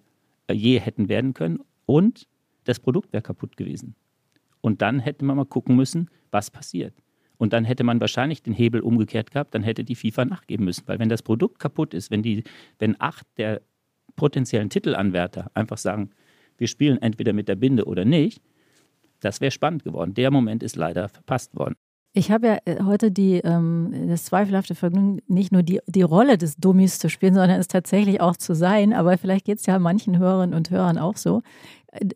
Speaker 4: äh, je hätten werden können. Und das Produkt wäre kaputt gewesen. Und dann hätte man mal gucken müssen, was passiert. Und dann hätte man wahrscheinlich den Hebel umgekehrt gehabt, dann hätte die FIFA nachgeben müssen. Weil wenn das Produkt kaputt ist, wenn, die, wenn acht der potenziellen Titelanwärter einfach sagen, wir spielen entweder mit der Binde oder nicht, das wäre spannend geworden. Der Moment ist leider verpasst worden.
Speaker 2: Ich habe ja äh, heute die, ähm, das zweifelhafte Vergnügen, nicht nur die, die Rolle des Dummies zu spielen, sondern es tatsächlich auch zu sein. Aber vielleicht geht es ja manchen Hörerinnen und Hörern auch so.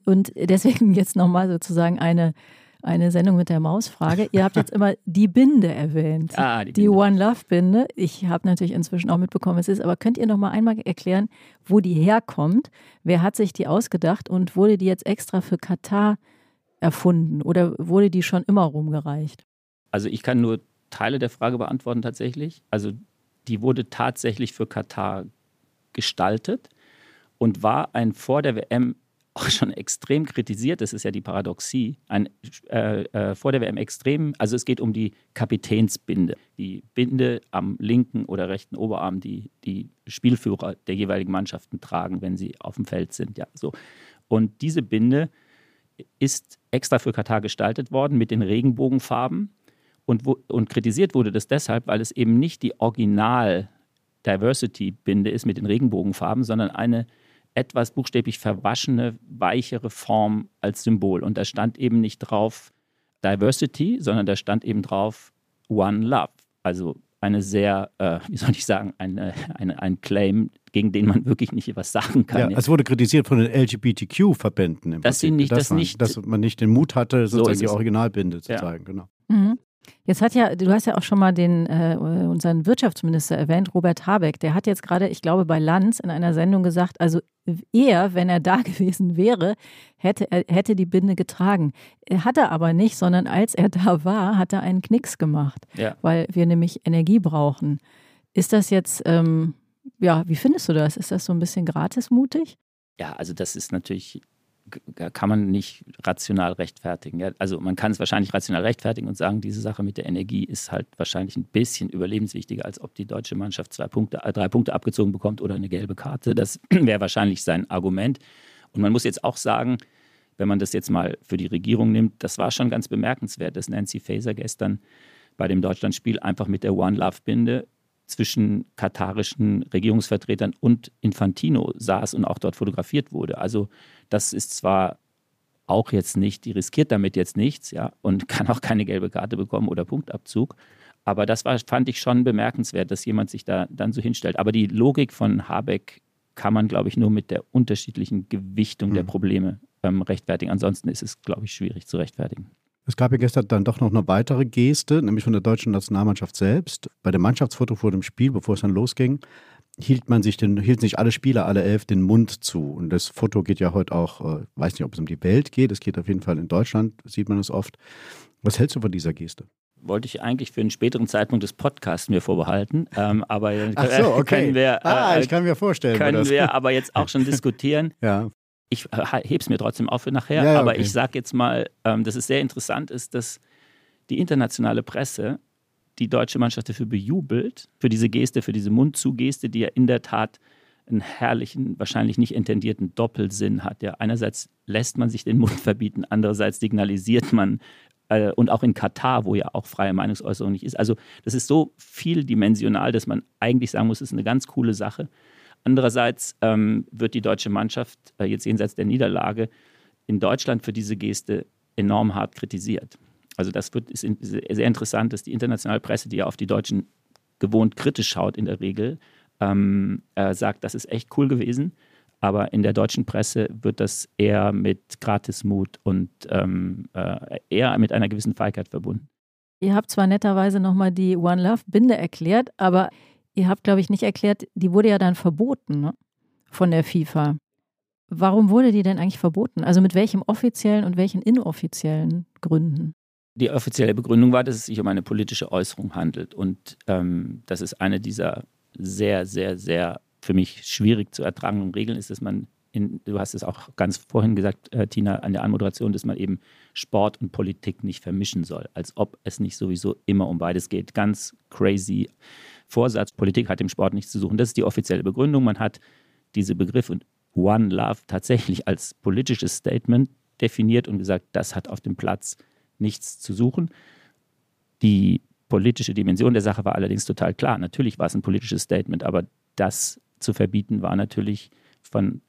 Speaker 2: Und deswegen jetzt nochmal sozusagen eine, eine Sendung mit der Mausfrage. Ihr habt jetzt immer die Binde erwähnt. Ah, die, die One Love Binde. Ich habe natürlich inzwischen auch mitbekommen, was es ist. Aber könnt ihr noch mal einmal erklären, wo die herkommt? Wer hat sich die ausgedacht und wurde die jetzt extra für Katar erfunden oder wurde die schon immer rumgereicht?
Speaker 4: Also ich kann nur Teile der Frage beantworten tatsächlich. Also die wurde tatsächlich für Katar gestaltet und war ein vor der WM auch schon extrem kritisiert, das ist ja die Paradoxie, ein, äh, äh, vor der WM extrem, also es geht um die Kapitänsbinde, die Binde am linken oder rechten Oberarm, die die Spielführer der jeweiligen Mannschaften tragen, wenn sie auf dem Feld sind. Ja, so. Und diese Binde ist extra für Katar gestaltet worden mit den Regenbogenfarben und, wo, und kritisiert wurde das deshalb, weil es eben nicht die Original Diversity-Binde ist mit den Regenbogenfarben, sondern eine etwas buchstäblich verwaschene, weichere Form als Symbol. Und da stand eben nicht drauf Diversity, sondern da stand eben drauf One Love. Also eine sehr, äh, wie soll ich sagen, eine, eine, ein Claim, gegen den man wirklich nicht was sagen kann.
Speaker 3: Ja, es wurde kritisiert von den LGBTQ-Verbänden.
Speaker 4: Dass sie nicht, das,
Speaker 3: man,
Speaker 4: nicht,
Speaker 3: dass man nicht den Mut hatte, sozusagen so die Originalbinde zu ja. zeigen. Genau. Mhm.
Speaker 2: Jetzt hat ja, du hast ja auch schon mal den, äh, unseren Wirtschaftsminister erwähnt, Robert Habeck. Der hat jetzt gerade, ich glaube, bei Lanz in einer Sendung gesagt, also er, wenn er da gewesen wäre, hätte, er hätte die Binde getragen. Hat er aber nicht, sondern als er da war, hat er einen Knicks gemacht, ja. weil wir nämlich Energie brauchen. Ist das jetzt, ähm, ja, wie findest du das? Ist das so ein bisschen gratismutig?
Speaker 4: Ja, also das ist natürlich kann man nicht rational rechtfertigen. Ja? Also man kann es wahrscheinlich rational rechtfertigen und sagen, diese Sache mit der Energie ist halt wahrscheinlich ein bisschen überlebenswichtiger, als ob die deutsche Mannschaft zwei Punkte, äh, drei Punkte abgezogen bekommt oder eine gelbe Karte. Das wäre wahrscheinlich sein Argument. Und man muss jetzt auch sagen, wenn man das jetzt mal für die Regierung nimmt, das war schon ganz bemerkenswert, dass Nancy Faeser gestern bei dem Deutschlandspiel einfach mit der One Love Binde zwischen katarischen Regierungsvertretern und Infantino saß und auch dort fotografiert wurde. Also das ist zwar auch jetzt nicht, die riskiert damit jetzt nichts, ja, und kann auch keine gelbe Karte bekommen oder Punktabzug. Aber das war, fand ich schon bemerkenswert, dass jemand sich da dann so hinstellt. Aber die Logik von Habeck kann man, glaube ich, nur mit der unterschiedlichen Gewichtung mhm. der Probleme ähm, rechtfertigen. Ansonsten ist es, glaube ich, schwierig zu rechtfertigen.
Speaker 3: Es gab ja gestern dann doch noch eine weitere Geste, nämlich von der deutschen Nationalmannschaft selbst. Bei dem Mannschaftsfoto vor dem Spiel, bevor es dann losging, hielt man sich den, hielten sich alle Spieler, alle elf, den Mund zu. Und das Foto geht ja heute auch, äh, weiß nicht, ob es um die Welt geht, es geht auf jeden Fall in Deutschland, sieht man es oft. Was hältst du von dieser Geste?
Speaker 4: wollte ich eigentlich für einen späteren Zeitpunkt des Podcasts mir vorbehalten. Ähm, aber
Speaker 3: so, okay.
Speaker 4: können wir,
Speaker 3: ah,
Speaker 4: äh,
Speaker 3: ich kann mir vorstellen.
Speaker 4: können wir aber jetzt auch schon diskutieren.
Speaker 3: ja.
Speaker 4: Ich äh, hebe es mir trotzdem auf für nachher,
Speaker 3: Ja, ja,
Speaker 4: aber
Speaker 3: okay.
Speaker 4: ich sage jetzt mal, ähm, dass es sehr interessant ist, dass die internationale Presse die deutsche Mannschaft dafür bejubelt, für diese Geste, für diese Mund-zu-Geste, die ja in der Tat einen herrlichen, wahrscheinlich nicht intendierten Doppelsinn hat. Ja, einerseits lässt man sich den Mund verbieten, andererseits signalisiert man, äh, und auch in Katar, wo ja auch freie Meinungsäußerung nicht ist. Also das ist so vieldimensional, dass man eigentlich sagen muss, es ist eine ganz coole Sache. Andererseits ähm, wird die deutsche Mannschaft äh, jetzt jenseits der Niederlage in Deutschland für diese Geste enorm hart kritisiert. Also das wird, ist in, sehr interessant, dass die internationale Presse, die ja auf die Deutschen gewohnt kritisch schaut in der Regel, ähm, äh, sagt, das ist echt cool gewesen. Aber in der deutschen Presse wird das eher mit Gratismut und ähm, äh, eher mit einer gewissen Feigheit verbunden.
Speaker 2: Ihr habt zwar netterweise nochmal die One Love Binde erklärt, aber ihr habt, glaube ich, nicht erklärt, die wurde ja dann verboten ne? von der FIFA. Warum wurde die denn eigentlich verboten? Also mit welchem offiziellen und welchen inoffiziellen Gründen?
Speaker 4: Die offizielle Begründung war, dass es sich um eine politische Äußerung handelt. Und ähm, das ist eine dieser sehr, sehr, sehr für mich schwierig zu ertragenden Regeln ist, dass man, in, du hast es auch ganz vorhin gesagt, äh, Tina, an der Anmoderation, dass man eben Sport und Politik nicht vermischen soll, als ob es nicht sowieso immer um beides geht. Ganz crazy Vorsatz, Politik hat im Sport nichts zu suchen. Das ist die offizielle Begründung. Man hat diese Begriff und One Love tatsächlich als politisches Statement definiert und gesagt, das hat auf dem Platz nichts zu suchen. Die politische Dimension der Sache war allerdings total klar. Natürlich war es ein politisches Statement, aber das zu verbieten war natürlich von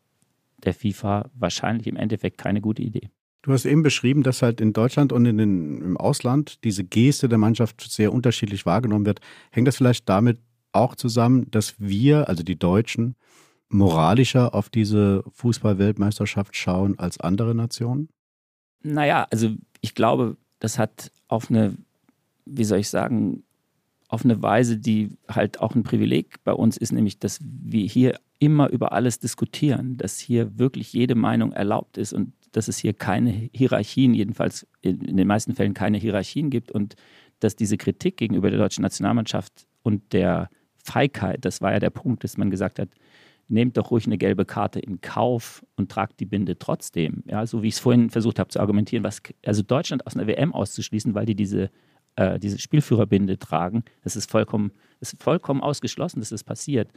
Speaker 4: der FIFA wahrscheinlich im Endeffekt keine gute Idee.
Speaker 3: Du hast eben beschrieben, dass halt in Deutschland und in den, im Ausland diese Geste der Mannschaft sehr unterschiedlich wahrgenommen wird. Hängt das vielleicht damit auch zusammen, dass wir, also die Deutschen, moralischer auf diese Fußball-Weltmeisterschaft schauen als andere Nationen?
Speaker 4: Naja, also ich glaube, das hat auf eine, wie soll ich sagen, auf eine Weise, die halt auch ein Privileg bei uns ist, nämlich, dass wir hier immer über alles diskutieren, dass hier wirklich jede Meinung erlaubt ist und dass es hier keine Hierarchien, jedenfalls in, den meisten Fällen keine Hierarchien gibt und dass diese Kritik gegenüber der deutschen Nationalmannschaft und der Feigheit, das war ja der Punkt, dass man gesagt hat, nehmt doch ruhig eine gelbe Karte in Kauf und tragt die Binde trotzdem. Ja, so wie ich es vorhin versucht habe zu argumentieren, was, also Deutschland aus einer WM auszuschließen, weil die diese, äh, diese Spielführerbinde tragen, das ist vollkommen, das ist vollkommen ausgeschlossen, dass das passiert.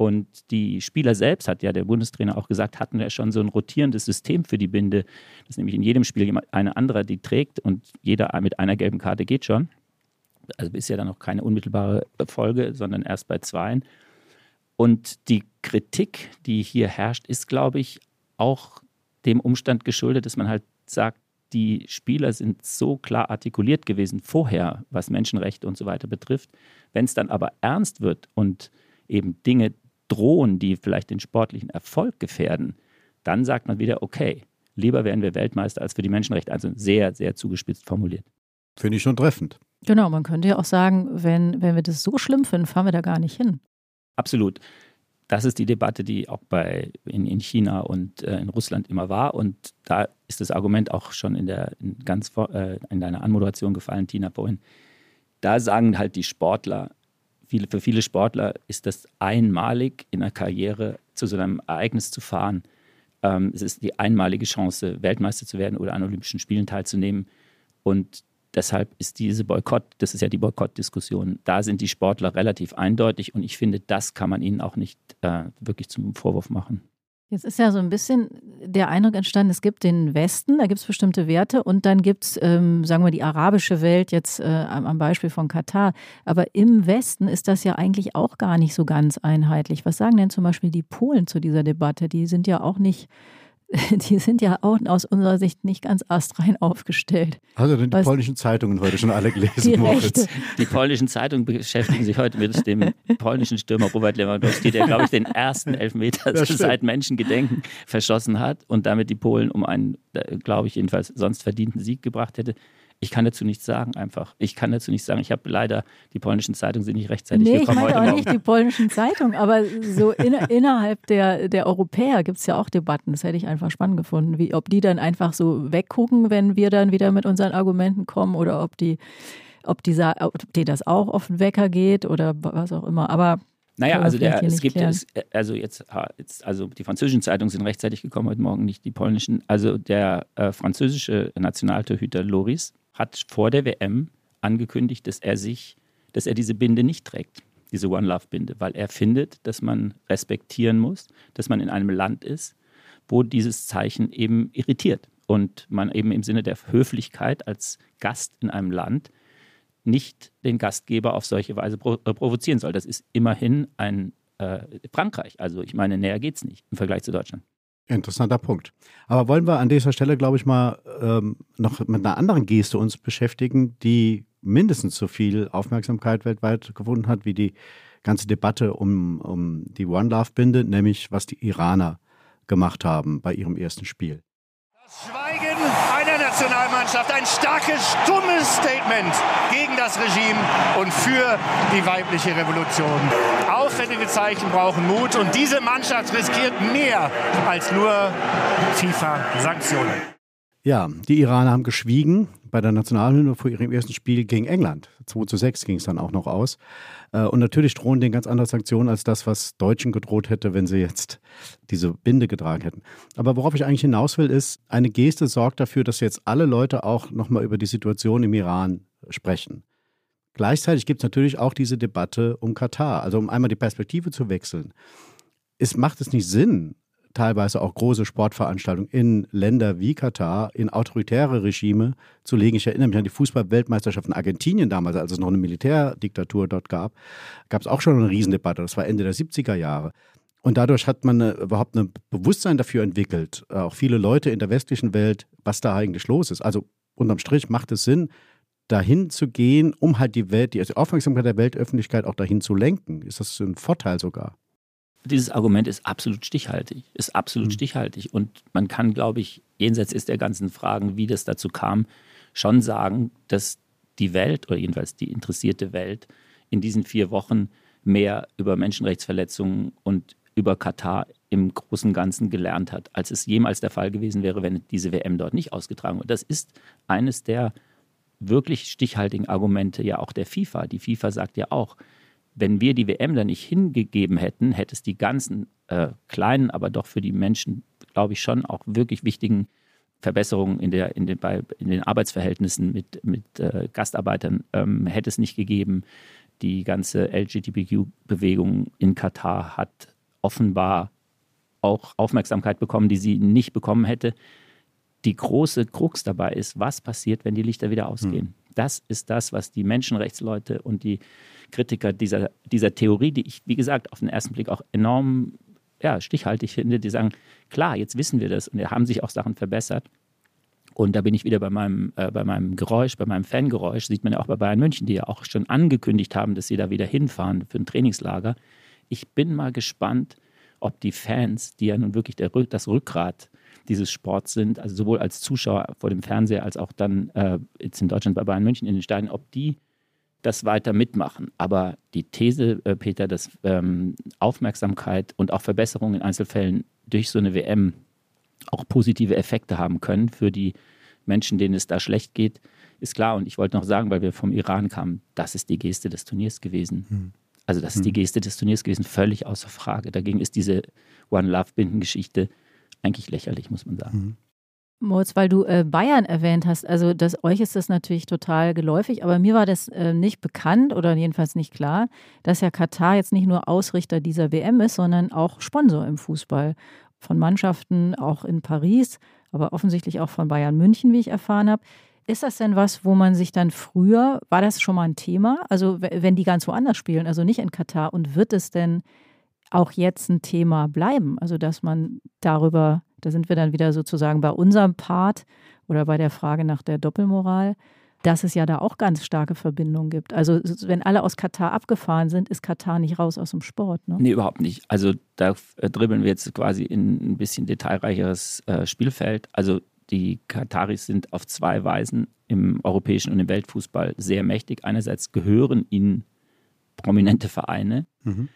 Speaker 4: Und die Spieler selbst, hat ja der Bundestrainer auch gesagt, hatten ja schon so ein rotierendes System für die Binde, dass nämlich in jedem Spiel eine andere die trägt und jeder mit einer gelben Karte geht schon. Also ist ja dann noch keine unmittelbare Folge, sondern erst bei zweien. Und die Kritik, die hier herrscht, ist, glaube ich, auch dem Umstand geschuldet, dass man halt sagt, die Spieler sind so klar artikuliert gewesen vorher, was Menschenrechte und so weiter betrifft. Wenn es dann aber ernst wird und eben Dinge drohen, die vielleicht den sportlichen Erfolg gefährden, dann sagt man wieder, okay, lieber werden wir Weltmeister als für die Menschenrechte. Also sehr, sehr zugespitzt formuliert.
Speaker 3: Finde ich schon treffend.
Speaker 2: Genau, man könnte ja auch sagen, wenn, wenn wir das so schlimm finden, fahren wir da gar nicht hin.
Speaker 4: Absolut. Das ist die Debatte, die auch bei, in, in China und äh, in Russland immer war. Und da ist das Argument auch schon in, der, in, ganz, äh, in deiner Anmoderation gefallen, Tina, vorhin. Da sagen halt die Sportler, viele, für viele Sportler ist das einmalig in der Karriere zu so einem Ereignis zu fahren. Ähm, es ist die einmalige Chance, Weltmeister zu werden oder an Olympischen Spielen teilzunehmen. Und deshalb ist diese Boykott, das ist ja die Boykottdiskussion, da sind die Sportler relativ eindeutig und ich finde, das kann man ihnen auch nicht äh, wirklich zum Vorwurf machen.
Speaker 2: Jetzt ist ja so ein bisschen der Eindruck entstanden, es gibt den Westen, da gibt es bestimmte Werte und dann gibt es, ähm, sagen wir, die arabische Welt jetzt äh, am Beispiel von Katar. Aber im Westen ist das ja eigentlich auch gar nicht so ganz einheitlich. Was sagen denn zum Beispiel die Polen zu dieser Debatte? Die sind ja auch nicht die sind ja auch aus unserer Sicht nicht ganz astrein aufgestellt.
Speaker 3: Also die
Speaker 2: Was-
Speaker 3: polnischen Zeitungen heute schon alle
Speaker 2: Die
Speaker 3: gelesen, Moritz.
Speaker 2: Rechte.
Speaker 4: Die polnischen Zeitungen beschäftigen sich heute mit dem polnischen Stürmer Robert Lewandowski, der, glaube ich, den ersten Elfmeter seit Menschengedenken verschossen hat und damit die Polen um einen, äh, glaube ich, jedenfalls sonst verdienten Sieg gebracht hätte. Ich kann dazu nichts sagen, einfach. Ich kann dazu nichts sagen. Ich habe leider, die polnischen Zeitungen sind nicht rechtzeitig
Speaker 2: Nee, ich
Speaker 4: gekommen
Speaker 2: meine
Speaker 4: heute
Speaker 2: auch
Speaker 4: Morgen.
Speaker 2: nicht die polnischen Zeitungen, aber so in, innerhalb der, der Europäer gibt es ja auch Debatten. Das hätte ich einfach spannend gefunden, wie, ob die dann einfach so weggucken, wenn wir dann wieder mit unseren Argumenten kommen oder ob die ob, dieser, ob dir das auch auf den Wecker geht oder was auch immer. Aber
Speaker 4: naja, also der, es gibt es, also jetzt, jetzt, also die französischen Zeitungen sind rechtzeitig gekommen heute Morgen, nicht die polnischen. Also der äh, französische Nationaltorhüter Loris hat vor der WM angekündigt, dass er sich, dass er diese Binde nicht trägt, diese One Love Binde, weil er findet, dass man respektieren muss, dass man in einem Land ist, wo dieses Zeichen eben irritiert und man eben im Sinne der Höflichkeit als Gast in einem Land nicht den Gastgeber auf solche Weise äh, provozieren soll. Das ist immerhin ein äh, Frankreich. Also ich meine, näher geht es nicht im Vergleich zu Deutschland.
Speaker 3: Interessanter Punkt. Aber wollen wir an dieser Stelle, glaube ich, mal ähm, noch mit einer anderen Geste uns beschäftigen, die mindestens so viel Aufmerksamkeit weltweit gewonnen hat wie die ganze Debatte um, um die One Love-Binde, nämlich was die Iraner gemacht haben bei ihrem ersten Spiel.
Speaker 7: Das Nationalmannschaft, ein starkes, stummes Statement gegen das Regime und für die weibliche Revolution. Aufwendige Zeichen brauchen Mut und diese Mannschaft riskiert mehr als nur FIFA-Sanktionen.
Speaker 3: Ja, die Iraner haben geschwiegen bei der Nationalhymne vor ihrem ersten Spiel gegen England. 2 zu 6 ging es dann auch noch aus. Äh, und natürlich drohen denen ganz andere Sanktionen als das, was Deutschen gedroht hätte, wenn sie jetzt diese Binde getragen hätten. Aber worauf ich eigentlich hinaus will, ist, eine Geste sorgt dafür, dass jetzt alle Leute auch nochmal über die Situation im Iran sprechen. Gleichzeitig gibt es natürlich auch diese Debatte um Katar, also um einmal die Perspektive zu wechseln. Es macht es nicht Sinn, teilweise auch große Sportveranstaltungen in Länder wie Katar, in autoritäre Regime zu legen. Ich erinnere mich an die Fußball-Weltmeisterschaft in Argentinien damals, als es noch eine Militärdiktatur dort gab, gab es auch schon eine Riesendebatte. Das war Ende der 70er Jahre. Und dadurch hat man eine, überhaupt ein Bewusstsein dafür entwickelt, auch viele Leute in der westlichen Welt, was da eigentlich los ist. Also unterm Strich macht es Sinn, dahin zu gehen, um halt die Welt, die Aufmerksamkeit der Weltöffentlichkeit auch dahin zu lenken. Ist das ein Vorteil sogar?
Speaker 4: Dieses Argument ist absolut stichhaltig, ist absolut mhm. stichhaltig. Und man kann, glaube ich, jenseits ist der ganzen Fragen, wie das dazu kam, schon sagen, dass die Welt oder jedenfalls die interessierte Welt in diesen vier Wochen mehr über Menschenrechtsverletzungen und über Katar im großen und Ganzen gelernt hat, als es jemals der Fall gewesen wäre, wenn diese WM dort nicht ausgetragen wird. Das ist eines der wirklich stichhaltigen Argumente ja auch der FIFA. Die FIFA sagt ja auch, wenn wir die WM da nicht hingegeben hätten, hätte es die ganzen äh, kleinen, aber doch für die Menschen, glaube ich, schon auch wirklich wichtigen Verbesserungen in, der, in, den, bei, in den Arbeitsverhältnissen mit, mit äh, Gastarbeitern ähm, hätte es nicht gegeben. Die ganze LGBTQ-Bewegung in Katar hat offenbar auch Aufmerksamkeit bekommen, die sie nicht bekommen hätte. Die große Krux dabei ist, was passiert, wenn die Lichter wieder ausgehen. Hm. Das ist das, was die Menschenrechtsleute und die Kritiker dieser, dieser Theorie, die ich, wie gesagt, auf den ersten Blick auch enorm ja, stichhaltig finde, die sagen, klar, jetzt wissen wir das und da haben sich auch Sachen verbessert. Und da bin ich wieder bei meinem, äh, bei meinem Geräusch, bei meinem Fangeräusch, sieht man ja auch bei Bayern München, die ja auch schon angekündigt haben, dass sie da wieder hinfahren für ein Trainingslager. Ich bin mal gespannt, ob die Fans, die ja nun wirklich der, das Rückgrat dieses Sports sind, also sowohl als Zuschauer vor dem Fernseher als auch dann äh, jetzt in Deutschland bei Bayern München in den Stadien, ob die das weiter mitmachen. Aber die These, äh, Peter, dass ähm, Aufmerksamkeit und auch Verbesserungen in Einzelfällen durch so eine WM auch positive Effekte haben können für die Menschen, denen es da schlecht geht, ist klar. Und ich wollte noch sagen, weil wir vom Iran kamen, das ist die Geste des Turniers gewesen. Hm. Also das ist die hm. Geste des Turniers gewesen, völlig außer Frage. Dagegen ist diese One Love Binden-Geschichte eigentlich lächerlich, muss man sagen. Hm.
Speaker 2: Moritz, weil du äh, Bayern erwähnt hast, also das, euch ist das natürlich total geläufig, aber mir war das äh, nicht bekannt oder jedenfalls nicht klar, dass ja Katar jetzt nicht nur Ausrichter dieser WM ist, sondern auch Sponsor im Fußball von Mannschaften, auch in Paris, aber offensichtlich auch von Bayern München, wie ich erfahren habe. Ist das denn was, wo man sich dann früher, war das schon mal ein Thema? Also wenn die ganz woanders spielen, also nicht in Katar, und wird es denn auch jetzt ein Thema bleiben? Also dass man darüber da sind wir dann wieder sozusagen bei unserem Part oder bei der Frage nach der Doppelmoral, dass es ja da auch ganz starke Verbindungen gibt. Also wenn alle aus Katar abgefahren sind, ist Katar nicht raus aus dem Sport. Ne?
Speaker 4: Nee, überhaupt nicht. Also da äh, dribbeln wir jetzt quasi in ein bisschen detailreicheres äh, Spielfeld. Also die Kataris sind auf zwei Weisen im europäischen und im Weltfußball sehr mächtig. Einerseits gehören ihnen prominente Vereine mhm.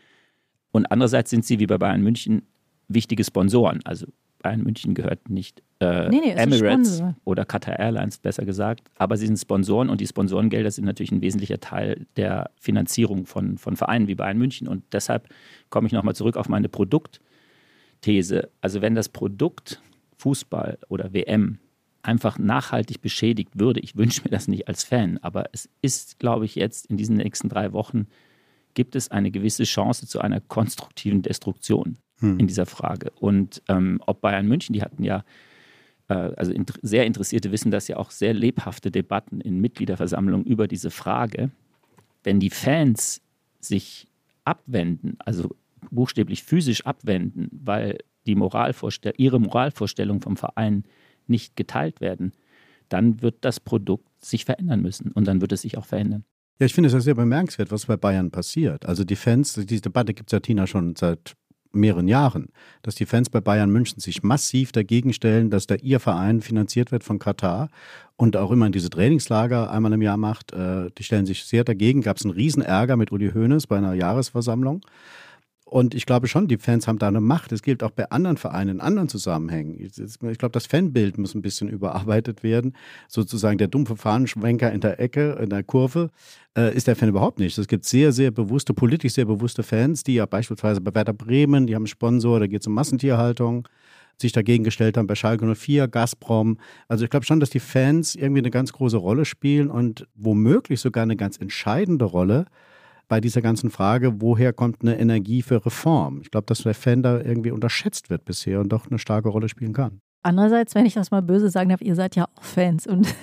Speaker 4: Und andererseits sind sie wie bei Bayern München wichtige Sponsoren. Also Bayern München gehört nicht, äh,
Speaker 2: Nee, nee,
Speaker 4: Emirates oder Qatar Airlines, besser gesagt. Aber sie sind Sponsoren und die Sponsorengelder sind natürlich ein wesentlicher Teil der Finanzierung von, von Vereinen wie Bayern München. Und deshalb komme ich nochmal zurück auf meine Produktthese. Also wenn das Produkt Fußball oder WM einfach nachhaltig beschädigt würde, ich wünsche mir das nicht als Fan, aber es ist, glaube ich, jetzt in diesen nächsten drei Wochen gibt es eine gewisse Chance zu einer konstruktiven Destruktion in dieser Frage. Und ähm, ob Bayern München, die hatten ja, äh, also int sehr Interessierte wissen das ja auch sehr lebhafte Debatten in Mitgliederversammlungen über diese Frage. Wenn die Fans sich abwenden, also buchstäblich physisch abwenden, weil die Moralvorstell ihre Moralvorstellungen vom Verein nicht geteilt werden, dann wird das Produkt sich verändern müssen und dann wird es sich auch verändern.
Speaker 3: Ja, ich finde es ja sehr bemerkenswert, was bei Bayern passiert. Also die Fans, diese Debatte gibt es ja, Tina, schon seit mehreren Jahren, dass die Fans bei Bayern München sich massiv dagegen stellen, dass da ihr Verein finanziert wird von Katar und auch immer in diese Trainingslager einmal im Jahr macht. Äh, Die stellen sich sehr dagegen. Gab es einen Riesenärger mit Uli Hoeneß bei einer Jahresversammlung. Und ich glaube schon, die Fans haben da eine Macht. Es gilt auch bei anderen Vereinen, in anderen Zusammenhängen. Ich glaube, das Fanbild muss ein bisschen überarbeitet werden. Sozusagen der dumpfe Fahnenschwenker in der Ecke, in der Kurve, äh, ist der Fan überhaupt nicht. Es gibt sehr, sehr bewusste, politisch sehr bewusste Fans, die ja beispielsweise bei Werder Bremen, die haben einen Sponsor, da geht es um Massentierhaltung, sich dagegen gestellt haben bei Schalke 04, Gazprom. Also ich glaube schon, dass die Fans irgendwie eine ganz große Rolle spielen und womöglich sogar eine ganz entscheidende Rolle bei dieser ganzen Frage, woher kommt eine Energie für Reform? Ich glaube, dass der Fan da irgendwie unterschätzt wird bisher und doch eine starke Rolle spielen kann.
Speaker 2: Andererseits, wenn ich das mal böse sagen darf, ihr seid ja auch Fans und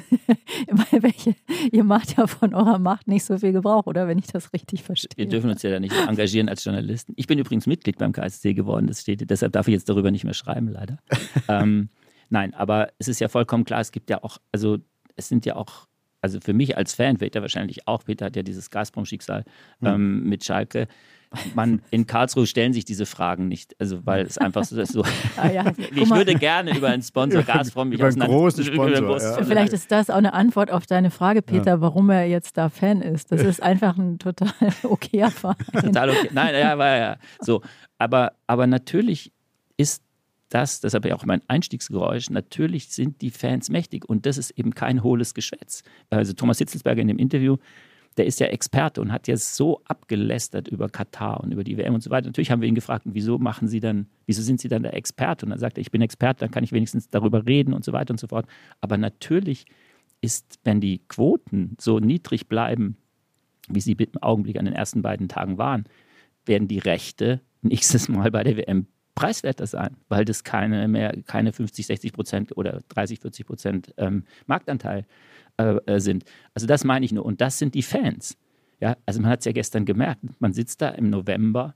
Speaker 2: welche, ihr macht ja von eurer Macht nicht so viel Gebrauch, oder wenn ich das richtig verstehe.
Speaker 4: Wir dürfen uns ja da nicht engagieren als Journalisten. Ich bin übrigens Mitglied beim KSC geworden, das steht, deshalb darf ich jetzt darüber nicht mehr schreiben, leider. ähm, nein, aber es ist ja vollkommen klar, es gibt ja auch, also es sind ja auch, also für mich als Fan, Peter wahrscheinlich auch, Peter hat ja dieses Gazprom-Schicksal ähm, mit Schalke. Man, in Karlsruhe stellen sich diese Fragen nicht, also weil es einfach so ist. So.
Speaker 2: Ah, ja.
Speaker 4: Ich würde gerne über einen Sponsor Gazprom mich
Speaker 3: Über einen großen
Speaker 4: einen
Speaker 3: Sponsor,
Speaker 4: großen
Speaker 3: ja.
Speaker 2: Vielleicht ist das auch eine Antwort auf deine Frage, Peter, warum er jetzt da Fan ist. Das ist einfach ein total okayer Verein.
Speaker 4: Total okay. Nein, ja, war ja so. Aber, aber natürlich ist das, deshalb ja auch mein Einstiegsgeräusch, natürlich sind die Fans mächtig und das ist eben kein hohles Geschwätz. Also Thomas Hitzelsberger in dem Interview, der ist ja Experte und hat ja so abgelästert über Katar und über die WM und so weiter. Natürlich haben wir ihn gefragt, wieso machen Sie dann, wieso sind Sie dann der Experte? Und dann sagt er, ich bin Experte, dann kann ich wenigstens darüber reden und so weiter und so fort. Aber natürlich ist, wenn die Quoten so niedrig bleiben, wie sie im Augenblick an den ersten beiden Tagen waren, werden die Rechte nächstes Mal bei der WM preiswerter sein, weil das keine mehr, keine 50, 60 Prozent oder 30, 40 Prozent ähm, Marktanteil äh, äh, sind. Also das meine ich nur. Und das sind die Fans. Ja, also man hat es ja gestern gemerkt. Man sitzt da im November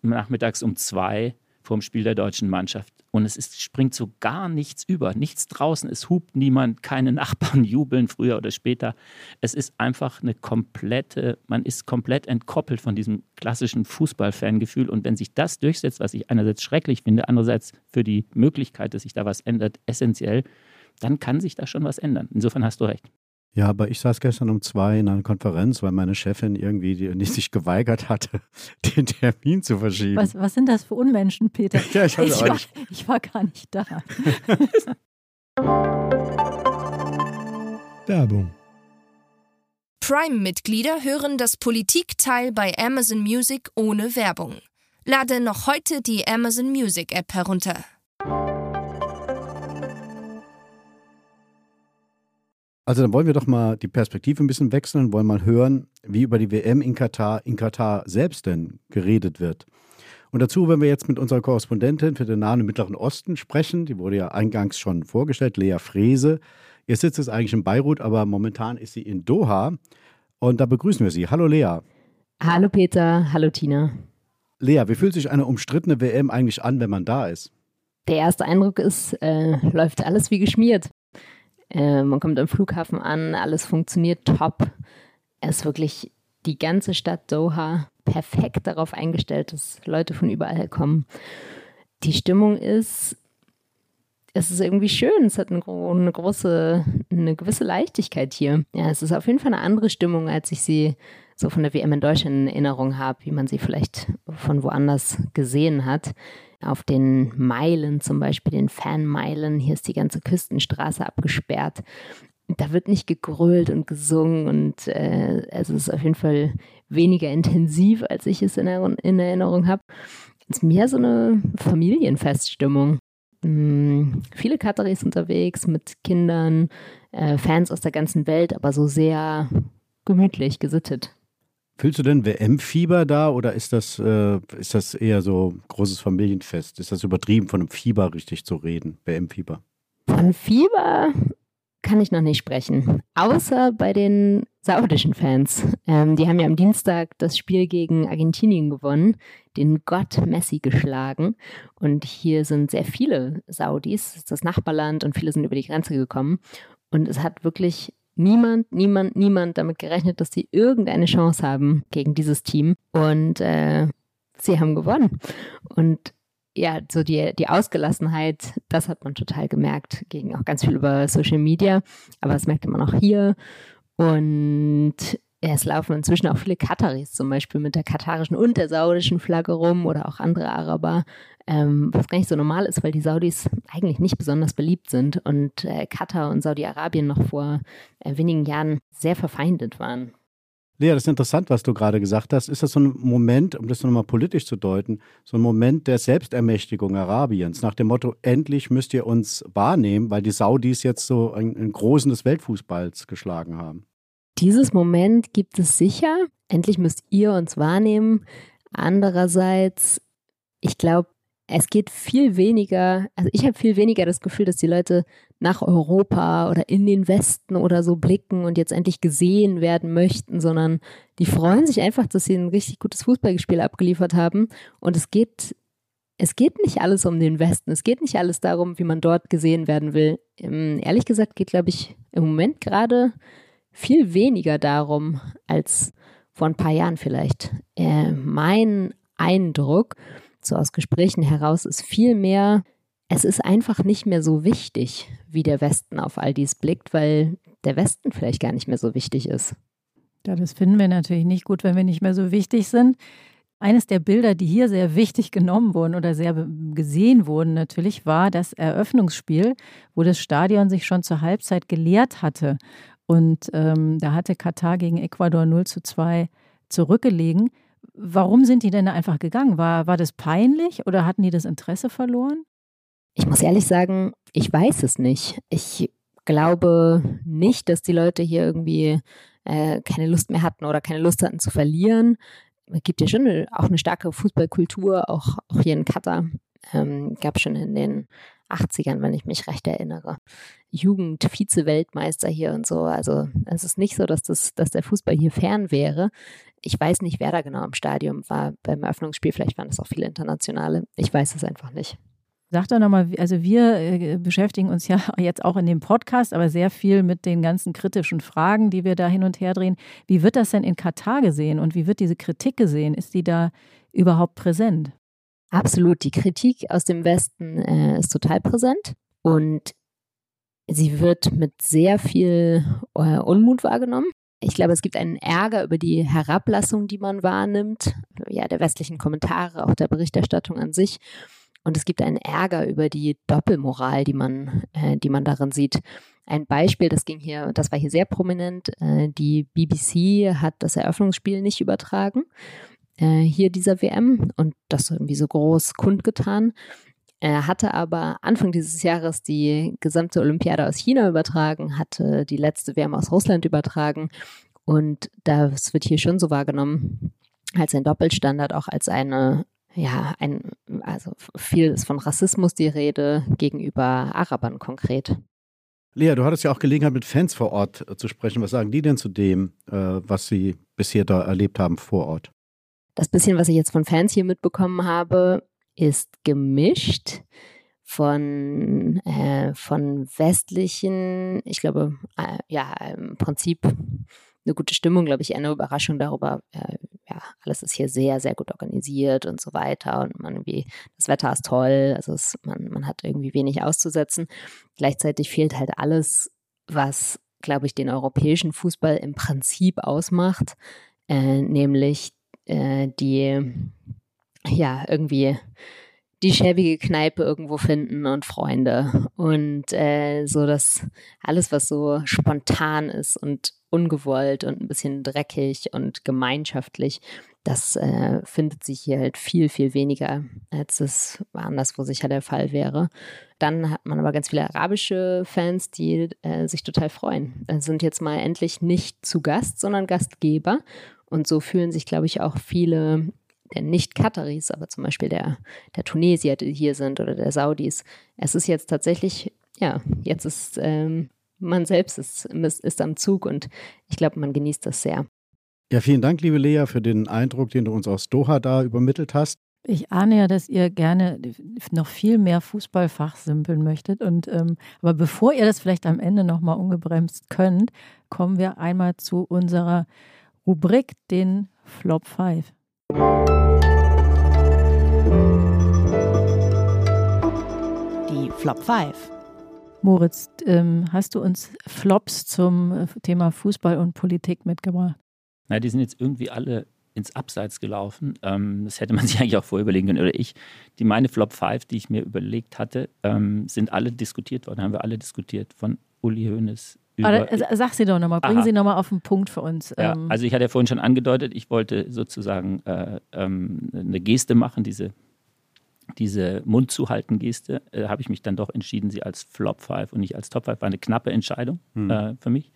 Speaker 4: nachmittags um zwei vorm Spiel der deutschen Mannschaft und es ist, springt so gar nichts über, nichts draußen, es hupt niemand, keine Nachbarn jubeln früher oder später. Es ist einfach eine komplette, man ist komplett entkoppelt von diesem klassischen Fußballfangefühl und wenn sich das durchsetzt, was ich einerseits schrecklich finde, andererseits für die Möglichkeit, dass sich da was ändert, essentiell, dann kann sich da schon was ändern. Insofern hast du recht.
Speaker 3: Ja, aber ich saß gestern um zwei in einer Konferenz, weil meine Chefin irgendwie die, die sich geweigert hatte, den Termin zu verschieben.
Speaker 2: Was, was sind das für Unmenschen, Peter?
Speaker 3: Ja, ich auch
Speaker 2: war, ich war gar nicht da.
Speaker 5: Werbung.
Speaker 8: Prime-Mitglieder hören das Politikteil bei Amazon Music ohne Werbung. Lade noch heute die Amazon Music App herunter.
Speaker 3: Also dann wollen wir doch mal die Perspektive ein bisschen wechseln, wollen mal hören, wie über die WM in Katar, in Katar selbst denn geredet wird. Und dazu werden wir jetzt mit unserer Korrespondentin für den Nahen und Mittleren Osten sprechen. Die wurde ja eingangs schon vorgestellt, Lea Frese. Ihr Sitz ist eigentlich in Beirut, aber momentan ist sie in Doha. Und da begrüßen wir Sie. Hallo Lea.
Speaker 9: Hallo Peter, hallo Tina.
Speaker 3: Lea, wie fühlt sich eine umstrittene WM eigentlich an, wenn man da ist?
Speaker 9: Der erste Eindruck ist, äh, läuft alles wie geschmiert. Äh, man kommt am Flughafen an, alles funktioniert top. Es ist wirklich die ganze Stadt Doha perfekt darauf eingestellt, dass Leute von überall kommen. Die Stimmung ist, es ist irgendwie schön. Es hat eine, eine große, eine gewisse Leichtigkeit hier. Ja, es ist auf jeden Fall eine andere Stimmung, als ich sie so von der WM in Deutschland in Erinnerung habe, wie man sie vielleicht von woanders gesehen hat. Auf den Meilen zum Beispiel, den Fanmeilen, hier ist die ganze Küstenstraße abgesperrt. Da wird nicht gegrölt und gesungen und äh, es ist auf jeden Fall weniger intensiv, als ich es in, in Erinnerung habe. Es ist mehr so eine Familienfeststimmung. Hm, viele Kataris unterwegs mit Kindern, äh, Fans aus der ganzen Welt, aber so sehr gemütlich, gesittet.
Speaker 3: Fühlst du denn WM-Fieber da oder ist das, äh, ist das eher so großes Familienfest? Ist das übertrieben, von einem Fieber richtig zu reden, WM-Fieber?
Speaker 9: Von Fieber kann ich noch nicht sprechen, außer bei den saudischen Fans. Ähm, die haben ja am Dienstag das Spiel gegen Argentinien gewonnen, den Gott Messi geschlagen. Und hier sind sehr viele Saudis, das ist das Nachbarland, und viele sind über die Grenze gekommen. Und es hat wirklich niemand, niemand, niemand damit gerechnet, dass sie irgendeine Chance haben gegen dieses Team. Und äh, sie haben gewonnen. Und ja, so die, die Ausgelassenheit, das hat man total gemerkt, ging auch ganz viel über Social Media, aber das merkte man auch hier. Und es laufen inzwischen auch viele Kataris zum Beispiel mit der katarischen und der saudischen Flagge rum oder auch andere Araber, ähm, was gar nicht so normal ist, weil die Saudis eigentlich nicht besonders beliebt sind und äh, Katar und Saudi-Arabien noch vor äh, wenigen Jahren sehr verfeindet waren.
Speaker 3: Lea, das ist interessant, was du gerade gesagt hast. Ist das so ein Moment, um das nochmal politisch zu deuten, so ein Moment der Selbstermächtigung Arabiens, nach dem Motto, endlich müsst ihr uns wahrnehmen, weil die Saudis jetzt so einen, einen Großen des Weltfußballs geschlagen haben?
Speaker 9: Dieses Moment gibt es sicher. Endlich müsst ihr uns wahrnehmen. Andererseits, ich glaube, es geht viel weniger, also ich habe viel weniger das Gefühl, dass die Leute nach Europa oder in den Westen oder so blicken und jetzt endlich gesehen werden möchten, sondern die freuen sich einfach, dass sie ein richtig gutes Fußballspiel abgeliefert haben. Und es geht, es geht nicht alles um den Westen. Es geht nicht alles darum, wie man dort gesehen werden will. Ähm, ehrlich gesagt geht, glaube ich, im Moment gerade viel weniger darum als vor ein paar Jahren vielleicht. Äh, mein Eindruck, so aus Gesprächen heraus, ist viel mehr, es ist einfach nicht mehr so wichtig, wie der Westen auf all dies blickt, weil der Westen vielleicht gar nicht mehr so wichtig ist.
Speaker 2: Ja, das finden wir natürlich nicht gut, wenn wir nicht mehr so wichtig sind. Eines der Bilder, die hier sehr wichtig genommen wurden oder sehr gesehen wurden, natürlich war das Eröffnungsspiel, wo das Stadion sich schon zur Halbzeit geleert hatte. Und ähm, da hatte Katar gegen Ecuador 0 zu 2 zurückgelegen. Warum sind die denn da einfach gegangen? War, war das peinlich oder hatten die das Interesse verloren?
Speaker 9: Ich muss ehrlich sagen, ich weiß es nicht. Ich glaube nicht, dass die Leute hier irgendwie äh, keine Lust mehr hatten oder keine Lust hatten zu verlieren. Es gibt ja schon eine, auch eine starke Fußballkultur, auch, auch hier in Katar. Ähm, gab schon in den 80ern, wenn ich mich recht erinnere. Jugend-Vize-Weltmeister hier und so. Also es ist nicht so, dass, das, dass der Fußball hier fern wäre. Ich weiß nicht, wer da genau im Stadion war beim Eröffnungsspiel. Vielleicht waren das auch viele Internationale. Ich weiß es einfach nicht.
Speaker 2: Sag doch nochmal, also wir äh, beschäftigen uns ja jetzt auch in dem Podcast, aber sehr viel mit den ganzen kritischen Fragen, die wir da hin und her drehen. Wie wird das denn in Katar gesehen und wie wird diese Kritik gesehen? Ist die da überhaupt präsent?
Speaker 9: Absolut. Die Kritik aus dem Westen äh, ist total präsent und sie wird mit sehr viel äh, Unmut wahrgenommen. Ich glaube, es gibt einen Ärger über die Herablassung, die man wahrnimmt, ja, der westlichen Kommentare, auch der Berichterstattung an sich. Und es gibt einen Ärger über die Doppelmoral, die man, äh, die man darin sieht. Ein Beispiel, das ging hier, das war hier sehr prominent. Äh, die BBC hat das Eröffnungsspiel nicht übertragen, äh, hier dieser WM, und das irgendwie so groß kundgetan. Er hatte aber Anfang dieses Jahres die gesamte Olympiade aus China übertragen, hatte die letzte WM aus Russland übertragen. Und das wird hier schon so wahrgenommen als ein Doppelstandard, auch als eine ja, ein, also viel ist von Rassismus die Rede gegenüber Arabern konkret.
Speaker 3: Lea, du hattest ja auch Gelegenheit, mit Fans vor Ort äh, zu sprechen. Was sagen die denn zu dem, äh, was sie bisher da erlebt haben vor Ort?
Speaker 9: Das bisschen, was ich jetzt von Fans hier mitbekommen habe, ist gemischt von, äh, von westlichen, ich glaube, äh, ja, im Prinzip eine gute Stimmung, glaube ich, eine Überraschung darüber, äh, ja, alles ist hier sehr, sehr gut organisiert und so weiter und man irgendwie, das Wetter ist toll, also es, man, man hat irgendwie wenig auszusetzen. Gleichzeitig fehlt halt alles, was, glaube ich, den europäischen Fußball im Prinzip ausmacht. äh, nämlich äh, die, ja, irgendwie die schäbige Kneipe irgendwo finden und Freunde. Und äh, so dass alles, was so spontan ist und ungewollt und ein bisschen dreckig und gemeinschaftlich, das äh, findet sich hier halt viel, viel weniger, als es anderswo sicher der Fall wäre. Dann hat man aber ganz viele arabische Fans, die äh, sich total freuen. Also sind jetzt mal endlich nicht zu Gast, sondern Gastgeber. Und so fühlen sich, glaube ich, auch viele der Nicht-Kataris, aber zum Beispiel der, der Tunesier, die hier sind oder der Saudis. Es ist jetzt tatsächlich, ja, jetzt ist ähm, man selbst ist, ist am Zug und ich glaube, man genießt das sehr.
Speaker 3: Ja, vielen Dank, liebe Lea, für den Eindruck, den du uns aus Doha da übermittelt hast.
Speaker 2: Ich ahne ja, dass ihr gerne noch viel mehr Fußball fachsimpeln möchtet. Und, ähm, aber bevor ihr das vielleicht am Ende nochmal ungebremst könnt, kommen wir einmal zu unserer Rubrik, den Flop 5.
Speaker 1: Die Flop 5.
Speaker 2: Moritz, ähm, hast du uns Flops zum Thema Fußball und Politik mitgebracht?
Speaker 4: Na, die sind jetzt irgendwie alle ins Abseits gelaufen. Ähm, das hätte man sich eigentlich auch vorher überlegen können. Oder ich, die meine Flop 5, die ich mir überlegt hatte, ähm, sind alle diskutiert worden, haben wir alle diskutiert. Von Uli Hoeneß über.
Speaker 2: sag sie doch nochmal, bringen Aha. Sie nochmal auf den Punkt für uns.
Speaker 4: Ja, ähm. also ich hatte ja vorhin schon angedeutet, ich wollte sozusagen äh, ähm, eine Geste machen, diese, diese Mund zuhalten Geste, äh, habe ich mich dann doch entschieden, sie als Flop 5 und nicht als Top 5. War eine knappe Entscheidung hm. äh, für mich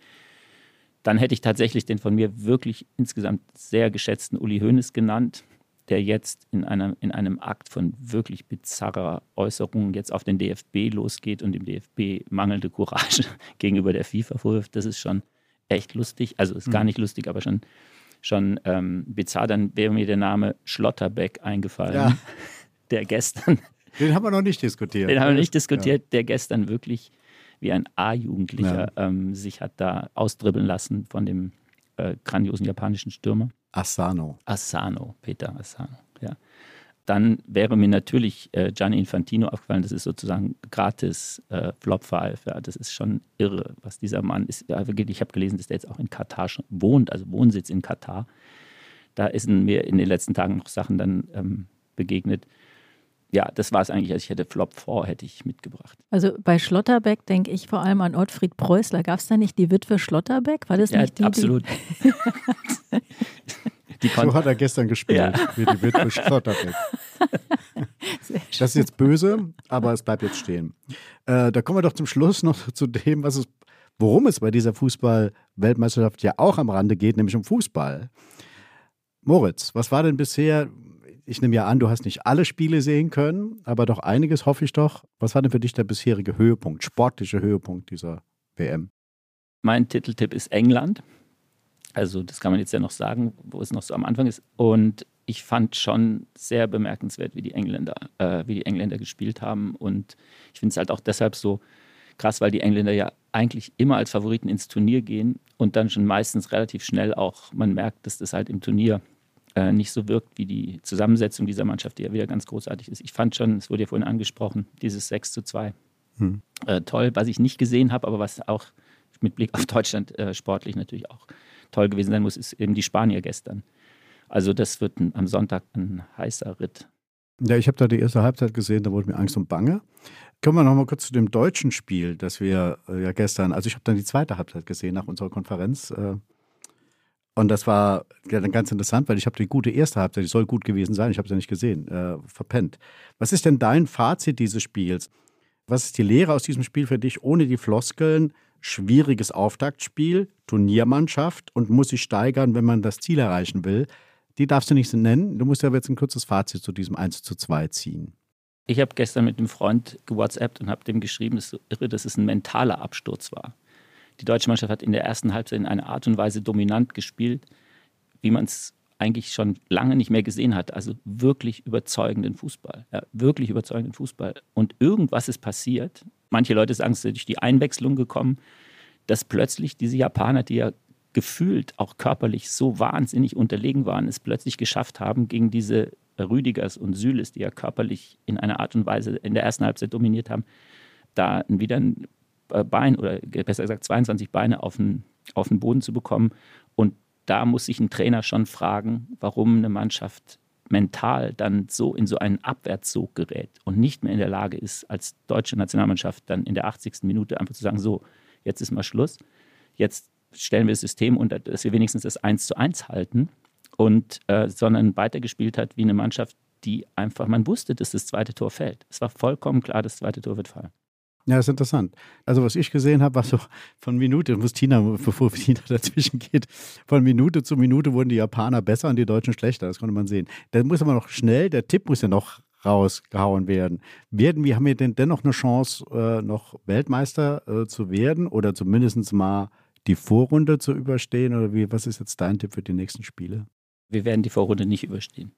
Speaker 4: dann hätte ich tatsächlich den von mir wirklich insgesamt sehr geschätzten Uli Hoeneß genannt, der jetzt in einem, in einem Akt von wirklich bizarrer Äußerung jetzt auf den DFB losgeht und dem DFB mangelnde Courage gegenüber der FIFA vorwirft. Das ist schon echt lustig. Also ist gar mhm. nicht lustig, aber schon, schon ähm, bizarr. Dann wäre mir der Name Schlotterbeck eingefallen, ja. der gestern.
Speaker 3: Den haben wir noch nicht diskutiert.
Speaker 4: Den haben wir nicht diskutiert, ja. der gestern wirklich wie ein A-Jugendlicher ja. ähm, sich hat da ausdribbeln lassen von dem äh, grandiosen japanischen Stürmer.
Speaker 3: Asano.
Speaker 4: Asano, Peter Asano, ja. Dann wäre mir natürlich äh, Gianni Infantino aufgefallen, das ist sozusagen gratis äh, Flop 5. Ja, das ist schon irre, was dieser Mann ist. Ich habe gelesen, dass der jetzt auch in Katar schon wohnt, also Wohnsitz in Katar. Da sind mir in den letzten Tagen noch Sachen dann ähm, begegnet, ja, das war es eigentlich. Also ich hätte Flop 4 hätte ich mitgebracht.
Speaker 2: Also bei Schlotterbeck denke ich vor allem an Ottfried Preußler. Gab es da nicht die Witwe Schlotterbeck? War das
Speaker 4: ja,
Speaker 2: nicht die?
Speaker 4: Absolut.
Speaker 3: Die so hat er gestern gespielt, ja. wie die Witwe Schlotterbeck. Das ist jetzt böse, aber es bleibt jetzt stehen. Äh, da kommen wir doch zum Schluss noch zu dem, was es, worum es bei dieser Fußball-Weltmeisterschaft ja auch am Rande geht, nämlich um Fußball. Moritz, was war denn bisher ich nehme ja an, du hast nicht alle Spiele sehen können, aber doch einiges hoffe ich doch. Was war denn für dich der bisherige Höhepunkt, sportliche Höhepunkt dieser WM?
Speaker 4: Mein Titeltipp ist England. Also das kann man jetzt ja noch sagen, wo es noch so am Anfang ist. Und ich fand schon sehr bemerkenswert, wie die Engländer, äh, wie die Engländer gespielt haben. Und ich finde es halt auch deshalb so krass, weil die Engländer ja eigentlich immer als Favoriten ins Turnier gehen und dann schon meistens relativ schnell auch man merkt, dass das halt im Turnier äh, nicht so wirkt wie die Zusammensetzung dieser Mannschaft, die ja wieder ganz großartig ist. Ich fand schon, es wurde ja vorhin angesprochen, dieses 6 zu 2 hm. äh, toll, was ich nicht gesehen habe, aber was auch mit Blick auf Deutschland äh, sportlich natürlich auch toll gewesen sein muss, ist eben die Spanier gestern. Also das wird ein, am Sonntag ein heißer Ritt.
Speaker 3: Ja, ich habe da die erste Halbzeit gesehen, da wurde mir Angst und Bange. Kommen wir noch mal kurz zu dem deutschen Spiel, das wir äh, ja gestern, also ich habe dann die zweite Halbzeit gesehen nach unserer Konferenz. Äh, und das war dann ganz interessant, weil ich habe die gute erste Halbzeit, die soll gut gewesen sein, ich habe sie ja nicht gesehen, äh, verpennt. Was ist denn dein Fazit dieses Spiels? Was ist die Lehre aus diesem Spiel für dich ohne die Floskeln? Schwieriges Auftaktspiel, Turniermannschaft und muss sich steigern, wenn man das Ziel erreichen will. Die darfst du nicht so nennen. Du musst ja jetzt ein kurzes Fazit zu diesem 1 zu 2 ziehen.
Speaker 4: Ich habe gestern mit einem Freund gewhatsappt und habe dem geschrieben, dass, dass es ein mentaler Absturz war. Die deutsche Mannschaft hat in der ersten Halbzeit in einer Art und Weise dominant gespielt, wie man es eigentlich schon lange nicht mehr gesehen hat. Also wirklich überzeugenden Fußball. Ja, wirklich überzeugenden Fußball. Und irgendwas ist passiert. Manche Leute sagen, es ist durch die Einwechslung gekommen, dass plötzlich diese Japaner, die ja gefühlt auch körperlich so wahnsinnig unterlegen waren, es plötzlich geschafft haben, gegen diese Rüdigers und Süles, die ja körperlich in einer Art und Weise in der ersten Halbzeit dominiert haben, da wieder ein äh, Bein oder besser gesagt 22 Beine auf den, auf den Boden zu bekommen und da muss sich ein Trainer schon fragen, warum eine Mannschaft mental dann so in so einen Abwärtssog gerät und nicht mehr in der Lage ist, als deutsche Nationalmannschaft dann in der 80. Minute einfach zu sagen, so, jetzt ist mal Schluss, jetzt stellen wir das System unter, dass wir wenigstens das 1 zu 1 halten und äh, sondern weitergespielt hat wie eine Mannschaft, die einfach, man wusste, dass das zweite Tor fällt. Es war vollkommen klar, das zweite Tor wird fallen.
Speaker 3: Ja, ist interessant. Also was ich gesehen habe, war so von Minute, muss Tina, bevor Tina dazwischen geht, von Minute zu Minute wurden die Japaner besser und die Deutschen schlechter. Das konnte man sehen. Da muss aber noch schnell, der Tipp muss ja noch rausgehauen werden. Werden wir, haben wir denn dennoch eine Chance, äh, noch Weltmeister äh, zu werden oder zumindest mal die Vorrunde zu überstehen? Oder wie, was ist jetzt dein Tipp für die nächsten Spiele?
Speaker 4: Wir werden die Vorrunde nicht überstehen.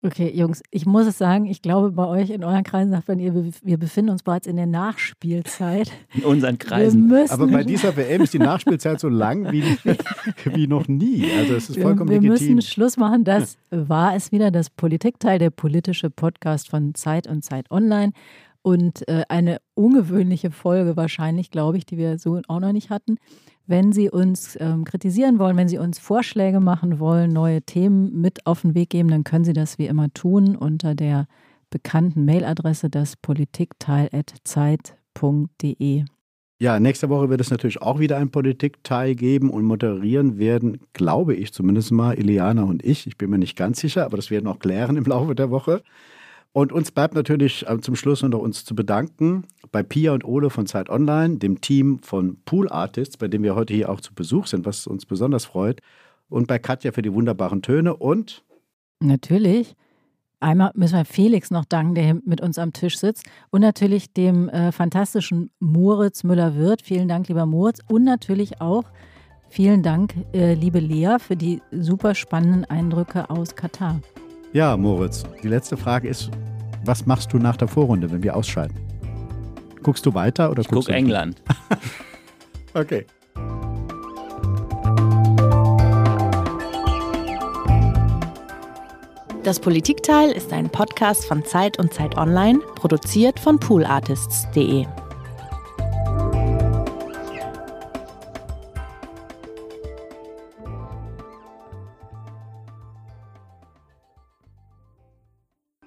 Speaker 2: Okay, Jungs, ich muss es sagen, ich glaube, bei euch in euren Kreisen sagt man, ihr, wir befinden uns bereits in der Nachspielzeit.
Speaker 4: In unseren Kreisen.
Speaker 3: Aber bei dieser WM ist die Nachspielzeit so lang wie, wie noch nie. Also es ist vollkommen
Speaker 2: wir, wir
Speaker 3: legitim.
Speaker 2: Wir müssen Schluss machen. Das war es wieder, das Politikteil, der politische Podcast von Zeit und Zeit Online. Und äh, eine ungewöhnliche Folge wahrscheinlich, glaube ich, die wir so auch noch nicht hatten. Wenn Sie uns ähm, kritisieren wollen, wenn Sie uns Vorschläge machen wollen, neue Themen mit auf den Weg geben, dann können Sie das wie immer tun unter der bekannten Mailadresse das politikteil.zeit.de.
Speaker 3: Ja, nächste Woche wird es natürlich auch wieder einen Politikteil geben und moderieren werden, glaube ich zumindest mal, Iliana und ich. Ich bin mir nicht ganz sicher, aber das werden wir auch klären im Laufe der Woche. Und uns bleibt natürlich äh, zum Schluss noch uns zu bedanken bei Pia und Ole von Zeit Online, dem Team von Pool Artists, bei dem wir heute hier auch zu Besuch sind, was uns besonders freut. Und bei Katja für die wunderbaren Töne und
Speaker 2: natürlich. Einmal müssen wir Felix noch danken, der hier mit uns am Tisch sitzt. Und natürlich dem äh, fantastischen Moritz Müller-Wirth. Vielen Dank, lieber Moritz. Und natürlich auch vielen Dank, äh, liebe Lea, für die super spannenden Eindrücke aus Katar.
Speaker 3: Ja, Moritz, die letzte Frage ist, was machst du nach der Vorrunde, wenn wir ausscheiden? Guckst du weiter oder
Speaker 4: ich
Speaker 3: guckst
Speaker 4: guck
Speaker 3: du
Speaker 4: England.
Speaker 3: okay.
Speaker 1: Das Politikteil ist ein Podcast von Zeit und Zeit Online, produziert von poolartists.de.